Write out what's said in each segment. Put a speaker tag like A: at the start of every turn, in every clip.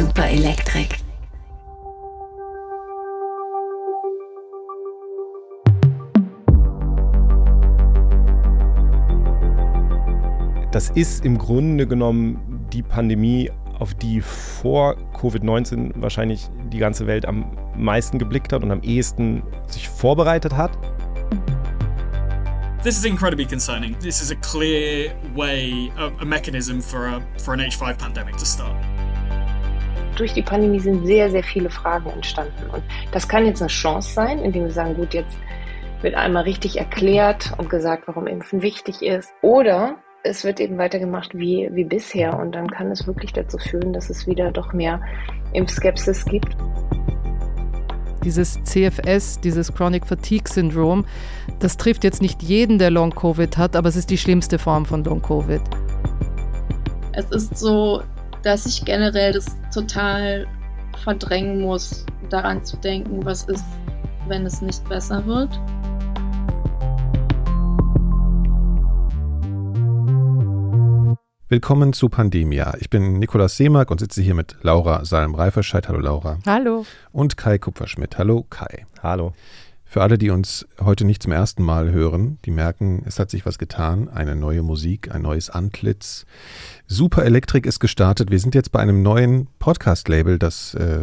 A: Super Electric.
B: Das ist im Grunde genommen die Pandemie, auf die vor Covid-19 wahrscheinlich die ganze Welt am meisten geblickt hat und am ehesten sich vorbereitet hat.
C: This is incredibly concerning. This is a clear way, a, a mechanism for, a, for an H5 pandemic to start.
D: Durch die Pandemie sind sehr, sehr viele Fragen entstanden. Und das kann jetzt eine Chance sein, indem wir sagen, gut, jetzt wird einmal richtig erklärt und gesagt, warum Impfen wichtig ist. Oder es wird eben weitergemacht wie, wie bisher. Und dann kann es wirklich dazu führen, dass es wieder doch mehr Impfskepsis gibt.
E: Dieses CFS, dieses Chronic Fatigue Syndrom, das trifft jetzt nicht jeden, der Long Covid hat, aber es ist die schlimmste Form von Long Covid.
F: Es ist so, dass ich generell das total verdrängen muss, daran zu denken, was ist, wenn es nicht besser wird.
G: Willkommen zu Pandemia. Ich bin Nikolaus Seemark und sitze hier mit Laura Salm-Reiferscheid. Hallo Laura.
E: Hallo.
G: Und Kai Kupferschmidt. Hallo Kai.
B: Hallo.
G: Für alle, die uns heute nicht zum ersten Mal hören, die merken, es hat sich was getan. Eine neue Musik, ein neues Antlitz. Super Elektrik ist gestartet. Wir sind jetzt bei einem neuen Podcast-Label, das äh,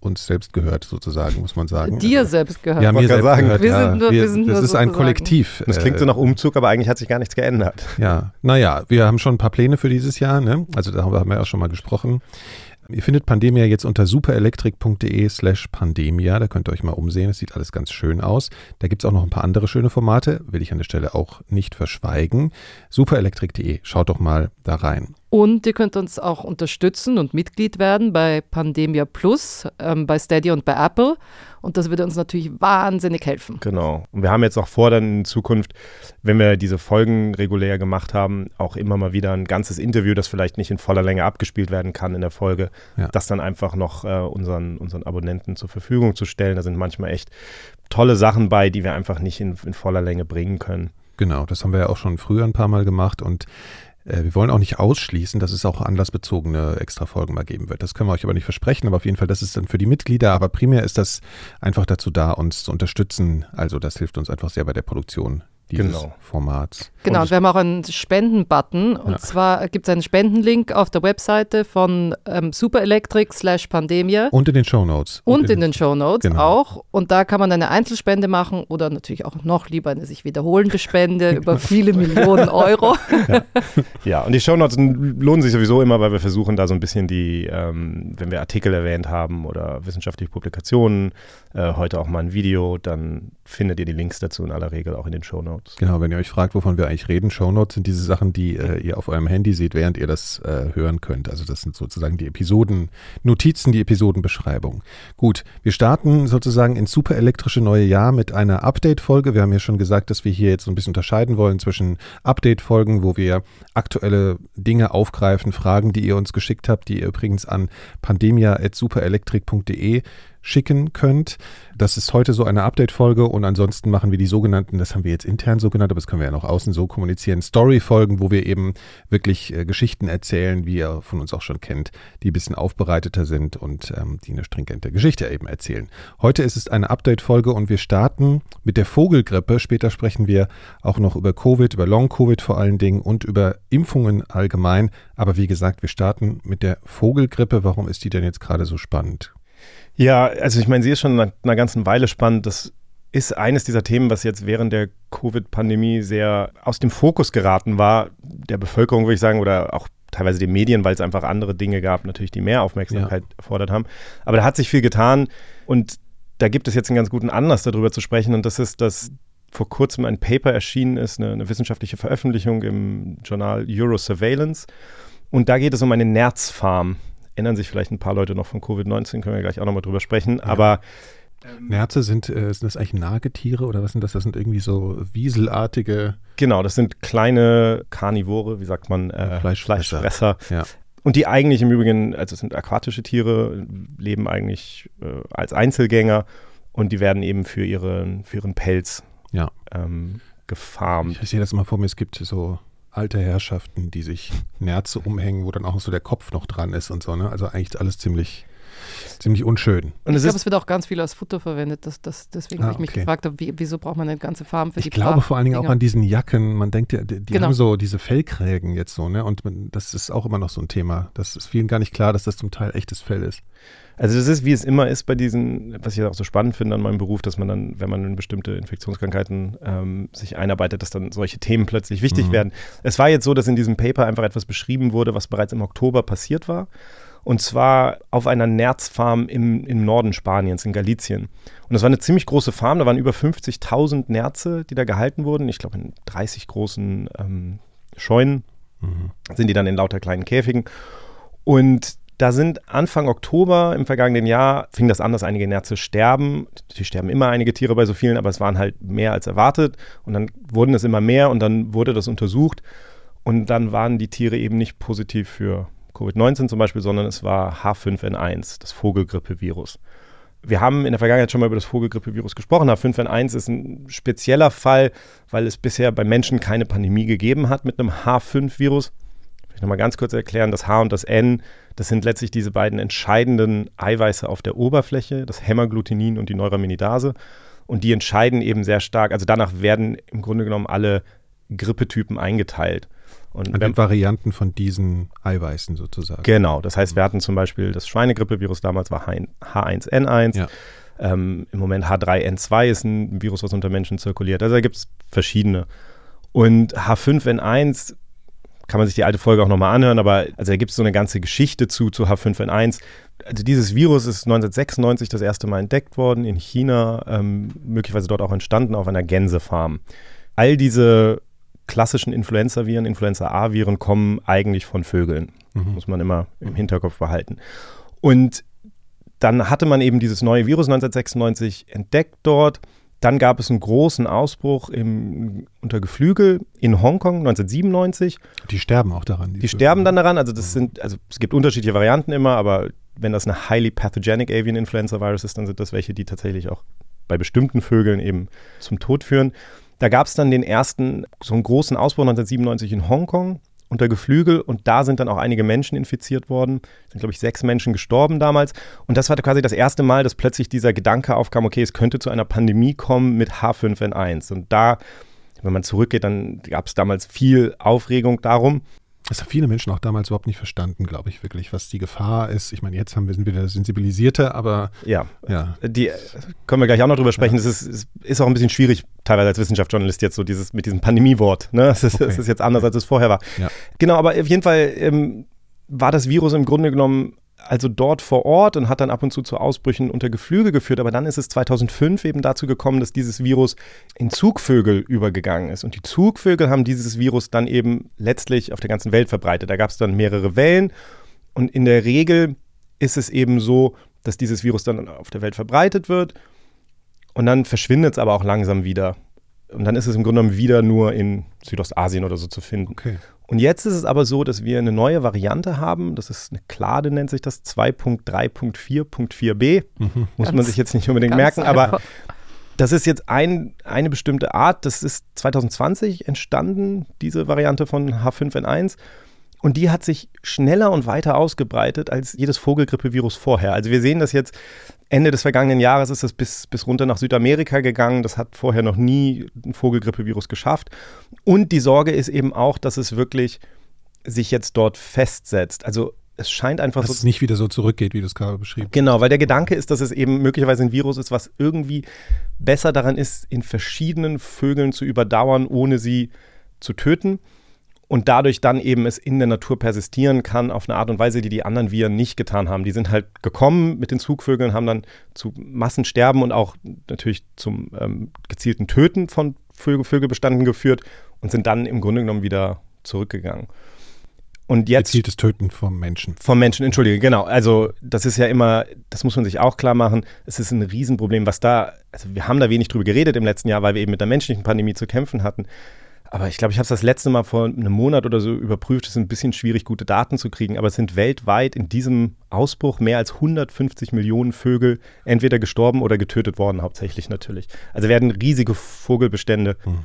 G: uns selbst gehört, sozusagen, muss man sagen.
E: Dir also, selbst gehört.
G: Ja, mir selbst
B: sagen.
G: gehört.
E: Wir
G: ja.
E: sind nur, wir, sind
G: das
E: nur
G: ist ein Kollektiv.
B: Das klingt so nach Umzug, aber eigentlich hat sich gar nichts geändert.
G: Ja, naja, wir haben schon ein paar Pläne für dieses Jahr. Ne? Also darüber haben wir ja auch schon mal gesprochen. Ihr findet Pandemia jetzt unter superelektrik.de slash Pandemia. Da könnt ihr euch mal umsehen. Es sieht alles ganz schön aus. Da gibt es auch noch ein paar andere schöne Formate. Will ich an der Stelle auch nicht verschweigen. Superelektrik.de. Schaut doch mal da rein.
E: Und ihr könnt uns auch unterstützen und Mitglied werden bei Pandemia Plus, ähm, bei Steady und bei Apple. Und das würde uns natürlich wahnsinnig helfen.
B: Genau. Und wir haben jetzt auch vor, dann in Zukunft, wenn wir diese Folgen regulär gemacht haben, auch immer mal wieder ein ganzes Interview, das vielleicht nicht in voller Länge abgespielt werden kann in der Folge,
G: Ja.
B: das dann einfach noch äh, unseren, unseren Abonnenten zur Verfügung zu stellen. Da sind manchmal echt tolle Sachen bei, die wir einfach nicht in, in voller Länge bringen können.
G: Genau, das haben wir ja auch schon früher ein paar Mal gemacht und äh, wir wollen auch nicht ausschließen, dass es auch anlassbezogene Extra-Folgen mal geben wird. Das können wir euch aber nicht versprechen, aber auf jeden Fall, das ist dann für die Mitglieder, aber primär ist das einfach dazu da, uns zu unterstützen. Also das hilft uns einfach sehr bei der Produktion dieses
B: Genau.
G: Formats.
E: Genau,
B: Und
E: und wir haben auch einen Spenden-Button. Und
G: Ja.
E: zwar gibt es einen Spendenlink auf der Webseite von ähm, Superelectric slash Pandemia.
G: Und in den Shownotes.
E: Und in den Show Notes
G: Genau.
E: auch. Und da kann man eine Einzelspende machen oder natürlich auch noch lieber eine sich wiederholende Spende über viele Millionen Euro.
B: Ja, und die Shownotes lohnen sich sowieso immer, weil wir versuchen da so ein bisschen die, ähm, wenn wir Artikel erwähnt haben oder wissenschaftliche Publikationen, äh, heute auch mal ein Video, dann findet ihr die Links dazu in aller Regel auch in den Shownotes.
G: Genau, wenn ihr euch fragt, wovon wir eigentlich reden, Shownotes sind diese Sachen, die äh, ihr auf eurem Handy seht, während ihr das äh, hören könnt. Also das sind sozusagen die Episoden, Notizen, die Episodenbeschreibung. Gut, wir starten sozusagen ins super elektrische neue Jahr mit einer Update-Folge. Wir haben ja schon gesagt, dass wir hier jetzt so ein bisschen unterscheiden wollen zwischen Update-Folgen, wo wir aktuelle Dinge aufgreifen, Fragen, die ihr uns geschickt habt, die ihr übrigens an pandemia.superelektrik.de schicken könnt. Das ist heute so eine Update-Folge und ansonsten machen wir die sogenannten, das haben wir jetzt intern so genannt, aber das können wir ja noch außen so kommunizieren, Story-Folgen, wo wir eben wirklich äh, Geschichten erzählen, wie ihr von uns auch schon kennt, die ein bisschen aufbereiteter sind und ähm, die eine stringente Geschichte eben erzählen. Heute ist es eine Update-Folge und wir starten mit der Vogelgrippe. Später sprechen wir auch noch über Covid, über Long-Covid vor allen Dingen und über Impfungen allgemein. Aber wie gesagt, wir starten mit der Vogelgrippe. Warum ist die denn jetzt gerade so spannend?
B: Ja, also ich meine, sie ist schon nach einer ganzen Weile spannend. Das ist eines dieser Themen, was jetzt während der Covid-Pandemie sehr aus dem Fokus geraten war, der Bevölkerung, würde ich sagen, oder auch teilweise den Medien, weil es einfach andere Dinge gab, natürlich, die mehr Aufmerksamkeit erfordert haben. Aber da hat sich viel getan und da gibt es jetzt einen ganz guten Anlass, darüber zu sprechen. Und das ist, dass vor kurzem ein Paper erschienen ist, eine, eine wissenschaftliche Veröffentlichung im Journal Eurosurveillance. Und da geht es um eine Nerzfarm. Erinnern sich vielleicht ein paar Leute noch von Covid-19, können wir gleich auch nochmal drüber sprechen. Aber
G: Nerze sind, äh, sind das eigentlich Nagetiere oder was sind das? Das sind irgendwie so wieselartige.
B: genau, das sind kleine Karnivore, wie sagt man, äh,
G: Fleischfresser.
B: Fleischfresser.
G: Ja.
B: Und die eigentlich im Übrigen, also es sind aquatische Tiere, leben eigentlich äh, als Einzelgänger und die werden eben für, ihre, für ihren Pelz
G: Ja.
B: ähm, gefarmt.
G: Ich sehe das immer vor mir, es gibt so alte Herrschaften, die sich Nerze umhängen, wo dann auch so der Kopf noch dran ist und so. Ne? Also eigentlich alles ziemlich, ziemlich unschön.
E: Und ich glaube, es wird auch ganz viel als Futter verwendet. Das, das, deswegen ah, habe ich mich okay. gefragt, wie, wieso braucht man eine ganze Farm für
G: ich
E: die
G: Ich glaube vor allen Dingen auch an diesen Jacken. Man denkt ja, die, die genau. haben so diese Fellkrägen jetzt so, ne? Und das ist auch immer noch so ein Thema. Das ist vielen gar nicht klar, dass das zum Teil echtes Fell ist.
B: Also das ist, wie es immer ist bei diesen, was ich auch so spannend finde an meinem Beruf, dass man dann, wenn man in bestimmte Infektionskrankheiten ähm, sich einarbeitet, dass dann solche Themen plötzlich wichtig mhm. werden. Es war jetzt so, dass in diesem Paper einfach etwas beschrieben wurde, was bereits im Oktober passiert war. Und zwar auf einer Nerzfarm im, im Norden Spaniens, in Galicien. Und das war eine ziemlich große Farm, da waren über 50.000 Nerze, die da gehalten wurden. Ich glaube, in 30 großen ähm, Scheunen mhm. sind die dann in lauter kleinen Käfigen. Und da sind Anfang Oktober im vergangenen Jahr, fing das an, dass einige Nerze sterben. Die sterben immer einige Tiere bei so vielen, aber es waren halt mehr als erwartet. Und dann wurden es immer mehr und dann wurde das untersucht. Und dann waren die Tiere eben nicht positiv für Covid-19 zum Beispiel, sondern es war H5N1, das Vogelgrippevirus. Wir haben in der Vergangenheit schon mal über das Vogelgrippevirus gesprochen. H5N1 ist ein spezieller Fall, weil es bisher bei Menschen keine Pandemie gegeben hat mit einem H5-Virus. Ich nochmal ganz kurz erklären, das H und das N das sind letztlich diese beiden entscheidenden Eiweiße auf der Oberfläche, das Hämagglutinin und die Neuraminidase. Und die entscheiden eben sehr stark, also danach werden im Grunde genommen alle Grippetypen eingeteilt.
G: Und wenn, Varianten von diesen Eiweißen sozusagen.
B: Genau, das heißt, wir hatten zum Beispiel das Schweinegrippevirus damals war H1N1. Ja. Ähm, Im Moment H3N2 ist ein Virus, was unter Menschen zirkuliert. Also da gibt es verschiedene. Und H5N1 kann man sich die alte Folge auch nochmal anhören, aber also da gibt es so eine ganze Geschichte zu, zu H5N1. Also dieses Virus ist 1996 das erste Mal entdeckt worden in China, ähm, möglicherweise dort auch entstanden auf einer Gänsefarm. All diese klassischen Influenza-Viren, Influenza-A-Viren kommen eigentlich von Vögeln. Mhm. Muss man immer im Hinterkopf behalten. Und dann hatte man eben dieses neue Virus 1996 entdeckt dort dann gab es einen großen Ausbruch im, unter Geflügel in Hongkong 1997.
G: Die sterben auch daran.
B: Die, die sterben dann daran. Also das sind, also es gibt unterschiedliche Varianten immer, aber wenn das eine highly pathogenic Avian Influenza Virus ist, dann sind das welche, die tatsächlich auch bei bestimmten Vögeln eben zum Tod führen. Da gab es dann den ersten, so einen großen Ausbruch 1997 in Hongkong unter Geflügel und da sind dann auch einige Menschen infiziert worden. Es sind, glaube ich, sechs Menschen gestorben damals. Und das war quasi das erste Mal, dass plötzlich dieser Gedanke aufkam, okay, es könnte zu einer Pandemie kommen mit H5N1. Und da, wenn man zurückgeht, dann gab es damals viel Aufregung darum.
G: Das haben viele Menschen auch damals überhaupt nicht verstanden, glaube ich, wirklich, was die Gefahr ist. Ich meine, jetzt haben wir, sind wir wieder sensibilisierter, aber.
B: Ja, ja. Die können wir gleich auch noch drüber sprechen. Es ja. ist, ist, ist, auch ein bisschen schwierig, teilweise als Wissenschaftsjournalist jetzt so dieses mit diesem Pandemiewort. Ne? Das, ist, okay. das ist jetzt anders, als es vorher war. Ja. Genau, aber auf jeden Fall ähm, war das Virus im Grunde genommen also dort vor Ort und hat dann ab und zu zu Ausbrüchen unter Geflügel geführt. Aber dann ist es 2005 eben dazu gekommen, dass dieses Virus in Zugvögel übergegangen ist. Und die Zugvögel haben dieses Virus dann eben letztlich auf der ganzen Welt verbreitet. Da gab es dann mehrere Wellen. Und in der Regel ist es eben so, dass dieses Virus dann auf der Welt verbreitet wird. Und dann verschwindet es aber auch langsam wieder. Und dann ist es im Grunde genommen wieder nur in Südostasien oder so zu finden. Okay. Und jetzt ist es aber so, dass wir eine neue Variante haben. Das ist eine Klade, nennt sich das 2.3.4.4b. Mhm. Muss ganz, man sich jetzt nicht unbedingt merken, einfach. aber das ist jetzt ein, eine bestimmte Art. Das ist 2020 entstanden, diese Variante von H5N1. Und die hat sich schneller und weiter ausgebreitet als jedes Vogelgrippevirus vorher. Also wir sehen das jetzt, Ende des vergangenen Jahres ist es bis, bis runter nach Südamerika gegangen. Das hat vorher noch nie ein Vogelgrippevirus geschafft. Und die Sorge ist eben auch, dass es wirklich sich jetzt dort festsetzt. Also es scheint einfach
G: dass so. Dass es nicht wieder so zurückgeht, wie du es gerade beschrieben hast.
B: Genau, weil der Gedanke ist, dass es eben möglicherweise ein Virus ist, was irgendwie besser daran ist, in verschiedenen Vögeln zu überdauern, ohne sie zu töten und dadurch dann eben es in der Natur persistieren kann auf eine Art und Weise, die die anderen Viren nicht getan haben. Die sind halt gekommen mit den Zugvögeln, haben dann zu Massensterben und auch natürlich zum ähm, gezielten Töten von Vögel, Vögelbestanden geführt und sind dann im Grunde genommen wieder zurückgegangen. Und jetzt,
G: Gezieltes Töten vom Menschen.
B: Vom Menschen, entschuldige, genau. Also das ist ja immer, das muss man sich auch klar machen, es ist ein Riesenproblem, was da, also wir haben da wenig drüber geredet im letzten Jahr, weil wir eben mit der menschlichen Pandemie zu kämpfen hatten. Aber ich glaube, ich habe es das letzte Mal vor einem Monat oder so überprüft. Es ist ein bisschen schwierig, gute Daten zu kriegen. Aber es sind weltweit in diesem Ausbruch mehr als 150 Millionen Vögel entweder gestorben oder getötet worden, hauptsächlich natürlich. Also werden riesige Vogelbestände mhm.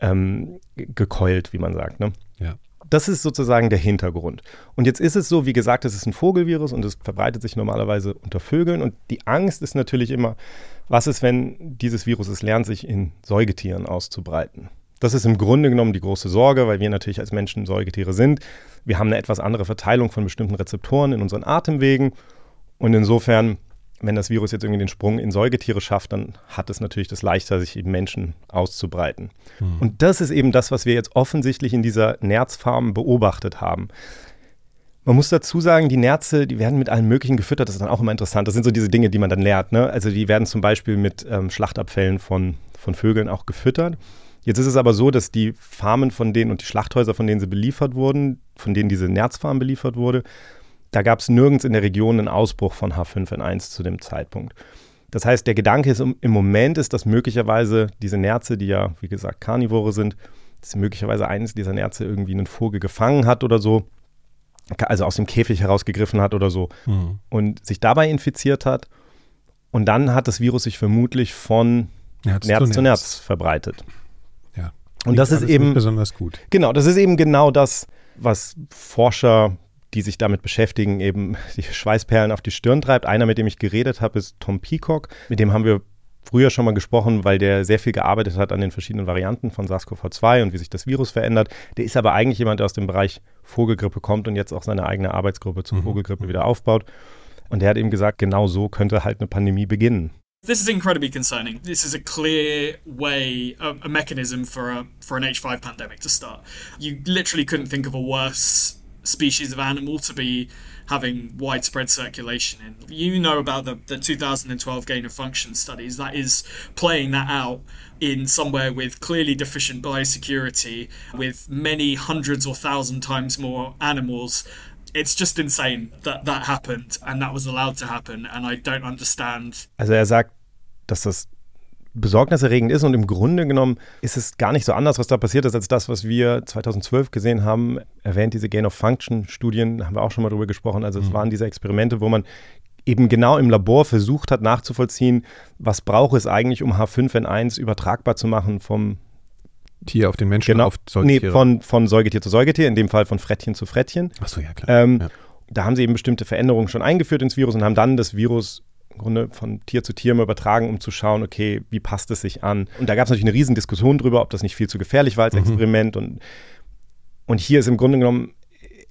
B: ähm, gekeult, wie man sagt. Ne?
G: Ja.
B: Das ist sozusagen der Hintergrund. Und jetzt ist es so, wie gesagt, es ist ein Vogelvirus und es verbreitet sich normalerweise unter Vögeln. Und die Angst ist natürlich immer, was ist, wenn dieses Virus es lernt, sich in Säugetieren auszubreiten? Das ist im Grunde genommen die große Sorge, weil wir natürlich als Menschen Säugetiere sind. Wir haben eine etwas andere Verteilung von bestimmten Rezeptoren in unseren Atemwegen. Und insofern wenn das Virus jetzt irgendwie den Sprung in Säugetiere schafft, dann hat es natürlich das leichter, sich eben Menschen auszubreiten. Mhm. Und das ist eben das, was wir jetzt offensichtlich in dieser Nerzfarm beobachtet haben. Man muss dazu sagen, die Nerze, die werden mit allem Möglichen gefüttert. Das ist dann auch immer interessant. Das sind so diese Dinge, die man dann lernt. Ne? Also die werden zum Beispiel mit ähm, Schlachtabfällen von, von Vögeln auch gefüttert. Jetzt ist es aber so, dass die Farmen von denen und die Schlachthäuser, von denen sie beliefert wurden, von denen diese Nerzfarm beliefert wurde, da gab es nirgends in der Region einen Ausbruch von H5N1 zu dem Zeitpunkt. Das heißt, der Gedanke ist im Moment ist, dass möglicherweise diese Nerze, die ja, wie gesagt, Karnivore sind, dass möglicherweise eines dieser Nerze irgendwie einen Vogel gefangen hat oder so, also aus dem Käfig herausgegriffen hat oder so mhm. und sich dabei infiziert hat. Und dann hat das Virus sich vermutlich von Nerz, Nerz zu Nerz verbreitet. Und das ist eben
G: besonders gut.
B: Genau, das ist eben genau das, was Forscher die sich damit beschäftigen, eben die Schweißperlen auf die Stirn treibt. Einer, mit dem ich geredet habe, ist Tom Peacock. Mit dem haben wir früher schon mal gesprochen, weil der sehr viel gearbeitet hat an den verschiedenen Varianten von SARS-CoV-2 und wie sich das Virus verändert. Der ist aber eigentlich jemand, der aus dem Bereich Vogelgrippe kommt und jetzt auch seine eigene Arbeitsgruppe zur mhm. Vogelgrippe wieder aufbaut. Und der hat eben gesagt, genau so könnte halt eine Pandemie beginnen.
C: This is incredibly concerning. This is a clear way, a, a mechanism for a for an H5 pandemic to start. You literally couldn't think of a worse species of animal to be having widespread circulation in. You know about the, the 2012 gain of function studies, that is playing that out in somewhere with clearly deficient biosecurity, with many hundreds or thousand times more animals. It's just insane that that happened and that was allowed to happen, and I don't understand.
B: Also er sagt, dass das besorgniserregend ist und im Grunde genommen ist es gar nicht so anders, was da passiert ist, als das, was wir 2012 gesehen haben. Erwähnt diese Gain-of-Function-Studien, haben wir auch schon mal drüber gesprochen. Also es mhm. waren diese Experimente, wo man eben genau im Labor versucht hat nachzuvollziehen, was braucht es eigentlich, um H5N1 übertragbar zu machen vom
G: Tier auf den Menschen
B: genau,
G: auf
B: Säugetiere. Nee, von, von Säugetier zu Säugetier, in dem Fall von Frettchen zu Frettchen.
G: Achso, ja klar.
B: Ähm,
G: ja.
B: Da haben sie eben bestimmte Veränderungen schon eingeführt ins Virus und haben dann das Virus im Grunde von Tier zu Tier mal übertragen, um zu schauen, okay, wie passt es sich an? Und da gab es natürlich eine riesen Diskussion drüber, ob das nicht viel zu gefährlich war als mhm. Experiment. Und, und hier ist im Grunde genommen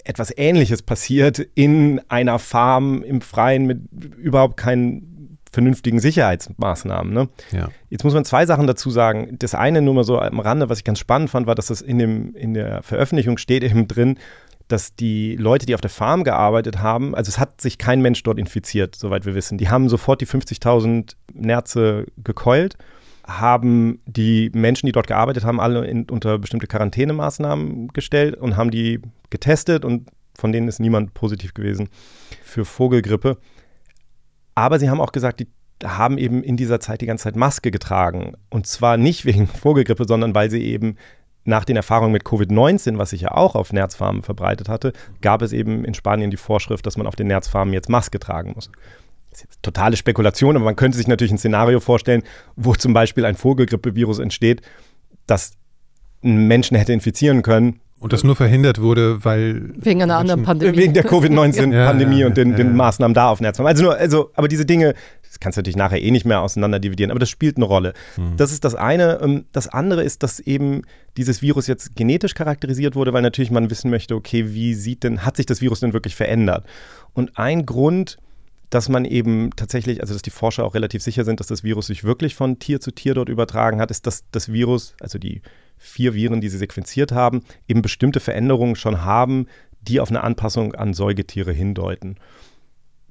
B: etwas Ähnliches passiert in einer Farm im Freien mit überhaupt keinen vernünftigen Sicherheitsmaßnahmen. Ne?
G: Ja.
B: Jetzt muss man zwei Sachen dazu sagen. Das eine nur mal so am Rande, was ich ganz spannend fand, war, dass das in, dem, in der Veröffentlichung steht eben drin, dass die Leute, die auf der Farm gearbeitet haben, also es hat sich kein Mensch dort infiziert, soweit wir wissen. Die haben sofort die 50.000 Nerze gekeult, haben die Menschen, die dort gearbeitet haben, alle in, unter bestimmte Quarantänemaßnahmen gestellt und haben die getestet und von denen ist niemand positiv gewesen für Vogelgrippe. Aber sie haben auch gesagt, die haben eben in dieser Zeit die ganze Zeit Maske getragen. Und zwar nicht wegen Vogelgrippe, sondern weil sie eben nach den Erfahrungen mit Covid-19, was sich ja auch auf Nerzfarmen verbreitet hatte, gab es eben in Spanien die Vorschrift, dass man auf den Nerzfarmen jetzt Maske tragen muss. Das ist jetzt totale Spekulation, aber man könnte sich natürlich ein Szenario vorstellen, wo zum Beispiel ein Vogelgrippevirus entsteht, das einen Menschen hätte infizieren können
G: und das nur verhindert wurde, weil.
E: Wegen einer anderen Pandemie.
B: Wegen der Covid-19-Pandemie ja, ja, und den, den Maßnahmen da auf Netzwerk. Also nur, also, aber diese Dinge, das kannst du natürlich nachher eh nicht mehr auseinander dividieren, aber das spielt eine Rolle. Mhm. Das ist das eine. Ähm, das andere ist, dass eben dieses Virus jetzt genetisch charakterisiert wurde, weil natürlich man wissen möchte, okay, wie sieht denn, hat sich das Virus denn wirklich verändert? Und ein Grund, dass man eben tatsächlich, also dass die Forscher auch relativ sicher sind, dass das Virus sich wirklich von Tier zu Tier dort übertragen hat, ist, dass das Virus, also die vier Viren, die sie sequenziert haben, eben bestimmte Veränderungen schon haben, die auf eine Anpassung an Säugetiere hindeuten.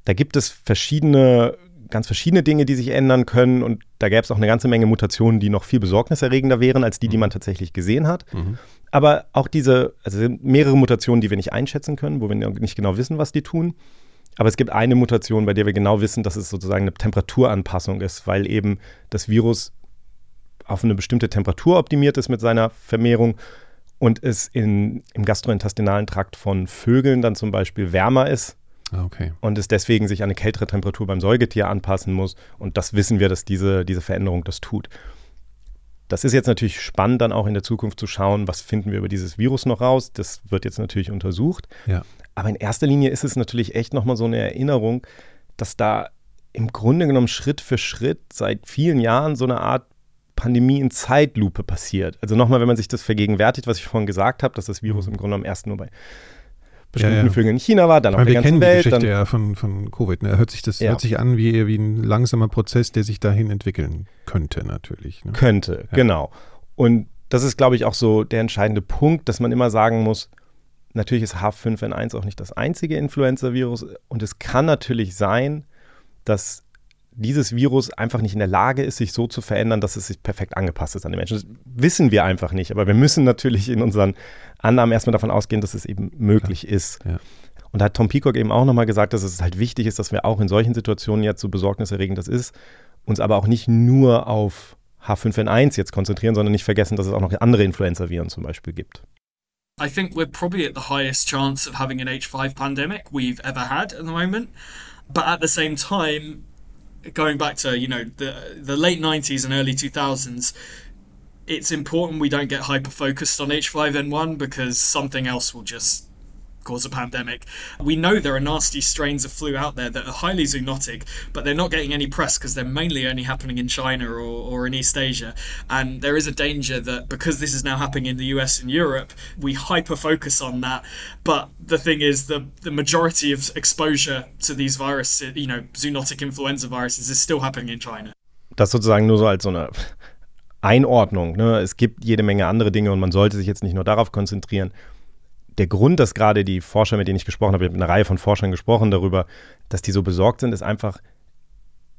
B: Da gibt es verschiedene, ganz verschiedene Dinge, die sich ändern können und da gäbe es auch eine ganze Menge Mutationen, die noch viel besorgniserregender wären als die, die man tatsächlich gesehen hat. Mhm. Aber auch diese, also sind mehrere Mutationen, die wir nicht einschätzen können, wo wir nicht genau wissen, was die tun. Aber es gibt eine Mutation, bei der wir genau wissen, dass es sozusagen eine Temperaturanpassung ist, weil eben das Virus auf eine bestimmte Temperatur optimiert ist mit seiner Vermehrung und es in, im gastrointestinalen Trakt von Vögeln dann zum Beispiel wärmer ist.
G: Ah, okay.
B: Und es deswegen sich an eine kältere Temperatur beim Säugetier anpassen muss. Und das wissen wir, dass diese, diese Veränderung das tut. Das ist jetzt natürlich spannend, dann auch in der Zukunft zu schauen, was finden wir über dieses Virus noch raus. Das wird jetzt natürlich untersucht.
G: Ja.
B: Aber in erster Linie ist es natürlich echt nochmal so eine Erinnerung, dass da im Grunde genommen Schritt für Schritt seit vielen Jahren so eine Art Pandemie in Zeitlupe passiert. Also nochmal, wenn man sich das vergegenwärtigt, was ich vorhin gesagt habe, dass das Virus im Grunde genommen erst nur bei bestimmten
G: Ja, ja.
B: Vögeln in China war, dann
G: Ich
B: auf
G: meine,
B: der
G: wir
B: ganzen
G: kennen die
B: Welt.
G: Geschichte
B: Dann,
G: ja von, von Covid. Ne? Hört sich das
B: Ja.
G: hört sich an wie, wie ein langsamer Prozess, der sich dahin entwickeln könnte, natürlich. Ne?
B: Könnte, genau. Und das ist, glaube ich, auch so der entscheidende Punkt, dass man immer sagen muss, natürlich ist H5N1 auch nicht das einzige Influenza-Virus und es kann natürlich sein, dass dieses Virus einfach nicht in der Lage ist, sich so zu verändern, dass es sich perfekt angepasst ist an die Menschen. Das wissen wir einfach nicht, aber wir müssen natürlich in unseren Annahmen erstmal davon ausgehen, dass es eben möglich ist.
G: Ja.
B: Und da hat Tom Peacock eben auch nochmal gesagt, dass es halt wichtig ist, dass wir auch in solchen Situationen jetzt so besorgniserregend das ist, uns aber auch nicht nur auf H5N1 jetzt konzentrieren, sondern nicht vergessen, dass es auch noch andere Influenza-Viren zum Beispiel gibt.
C: I think we're probably at the highest chance of having an H5 pandemic we've ever had at the moment. But at the same time, going back to, you know, the the late 90s and early 2000s, it's important we don't get hyper focused on H5N1 because something else will just cause a pandemic. We know there are nasty strains of flu out there that are highly zoonotic, but they're not getting any press because they're mainly only happening in China or, or in East Asia. And there is a danger that because this is now happening in the US and Europe, we hyper focus on that. But the thing is, the, the majority of exposure to these viruses, you know, zoonotic influenza viruses, is still happening in China.
B: Das sozusagen nur so als so eine Einordnung. Ne? Es gibt jede Menge andere Dinge und man sollte sich jetzt nicht nur darauf konzentrieren. Der Grund, dass gerade die Forscher, mit denen ich gesprochen habe, ich habe mit einer Reihe von Forschern gesprochen darüber, dass die so besorgt sind, ist einfach,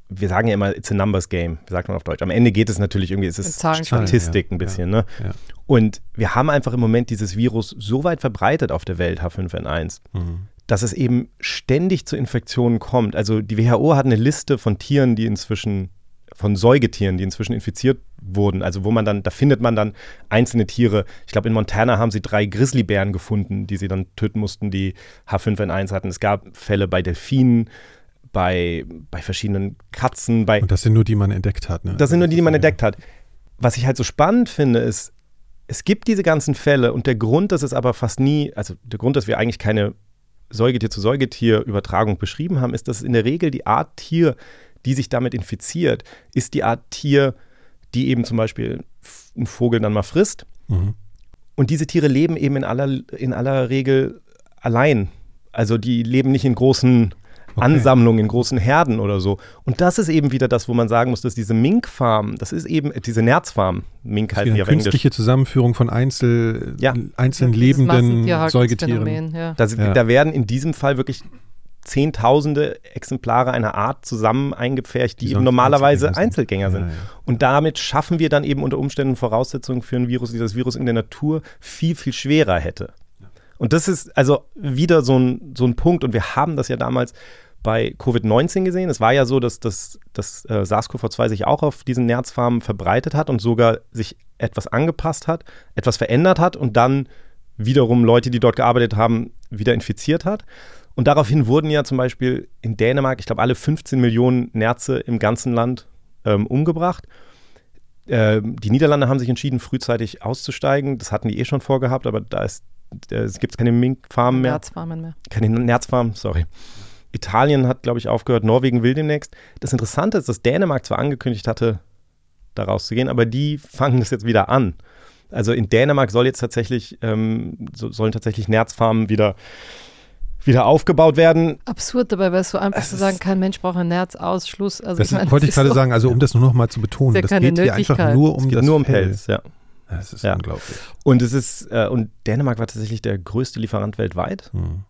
B: wir sagen ja immer, it's a numbers game, sagt man auf Deutsch. Am Ende geht es natürlich irgendwie, es ist Statistik
G: ja,
B: ein bisschen.
G: ja,
B: Ne?
G: ja.
B: Und wir haben einfach im Moment dieses Virus so weit verbreitet auf der Welt, H5N1,
G: Mhm.
B: dass es eben ständig zu Infektionen kommt. Also die WHO hat eine Liste von Tieren, die inzwischen, von Säugetieren, die inzwischen infiziert wurden. Also wo man dann, da findet man dann einzelne Tiere. Ich glaube, in Montana haben sie drei Grizzlybären gefunden, die sie dann töten mussten, die H5N1 hatten. Es gab Fälle bei Delfinen, bei, bei verschiedenen Katzen, bei
G: Und das sind nur die, man entdeckt hat. Ne?
B: das sind nur die, die man entdeckt hat. Was ich halt so spannend finde, ist, es gibt diese ganzen Fälle und der Grund, dass es aber fast nie, also der Grund, dass wir eigentlich keine Säugetier-zu-Säugetier-Übertragung beschrieben haben, ist, dass in der Regel die Art Tier, die sich damit infiziert, ist die Art Tier, die eben zum Beispiel einen Vogel dann mal frisst.
G: Mhm.
B: Und diese Tiere leben eben in aller, in aller Regel allein. Also die leben nicht in großen
G: Okay.
B: Ansammlungen, in großen Herden oder so. Und das ist eben wieder das, wo man sagen muss, dass diese Minkfarm, das ist eben äh, diese Nerzfarm, Mink die
G: eine
B: auf Englisch.
G: künstliche Zusammenführung von Einzel,
B: Ja.
G: einzeln lebenden Säugetieren.
E: Ja.
B: Da, da werden in diesem Fall wirklich Zehntausende Exemplare einer Art zusammen eingepfercht, die,
G: Die
B: eben normalerweise
G: Einzelgänger
B: Einzelgänger
G: sind.
B: sind.
G: Ja, ja.
B: Und damit schaffen wir dann eben unter Umständen Voraussetzungen für ein Virus, die das Virus in der Natur viel, viel schwerer hätte. Und das ist also wieder so ein, so ein Punkt. Und wir haben das ja damals bei Covid-19 gesehen. Es war ja so, dass das, das äh, SARS-CoV-2 sich auch auf diesen Nerzfarmen verbreitet hat und sogar sich etwas angepasst hat, etwas verändert hat und dann wiederum Leute, die dort gearbeitet haben, wieder infiziert hat. Und daraufhin wurden ja zum Beispiel in Dänemark, ich glaube, alle 15 Millionen Nerze im ganzen Land ähm, umgebracht. Ähm, die Niederlande haben sich entschieden, frühzeitig auszusteigen. Das hatten die eh schon vorgehabt, aber da ist, äh, es gibt keine Minkfarmen mehr
E: Herzfarmen mehr.
B: keine Nerzfarm, sorry. Italien hat, glaube ich, aufgehört, Norwegen will demnächst. Das Interessante ist, dass Dänemark zwar angekündigt hatte, da rauszugehen, aber die fangen das jetzt wieder an. Also in Dänemark soll jetzt tatsächlich, ähm, so, sollen tatsächlich Nerzfarmen wieder, wieder aufgebaut werden.
E: Absurd dabei wäre es so einfach
B: Es
E: zu sagen, kein Mensch braucht ein Nerz, aus, Schluss. Also
G: Das
E: ich meine,
G: wollte ich gerade
E: so-
G: sagen, also um das nur noch mal zu betonen,
E: ja
G: das geht hier einfach nur
B: Es
G: um
B: geht
G: das
B: nur um
G: Fell.
B: Pelz, ja.
G: Das ist
B: Ja.
G: unglaublich.
B: Und es ist, äh, und Dänemark war tatsächlich der größte Lieferant weltweit.
G: Hm.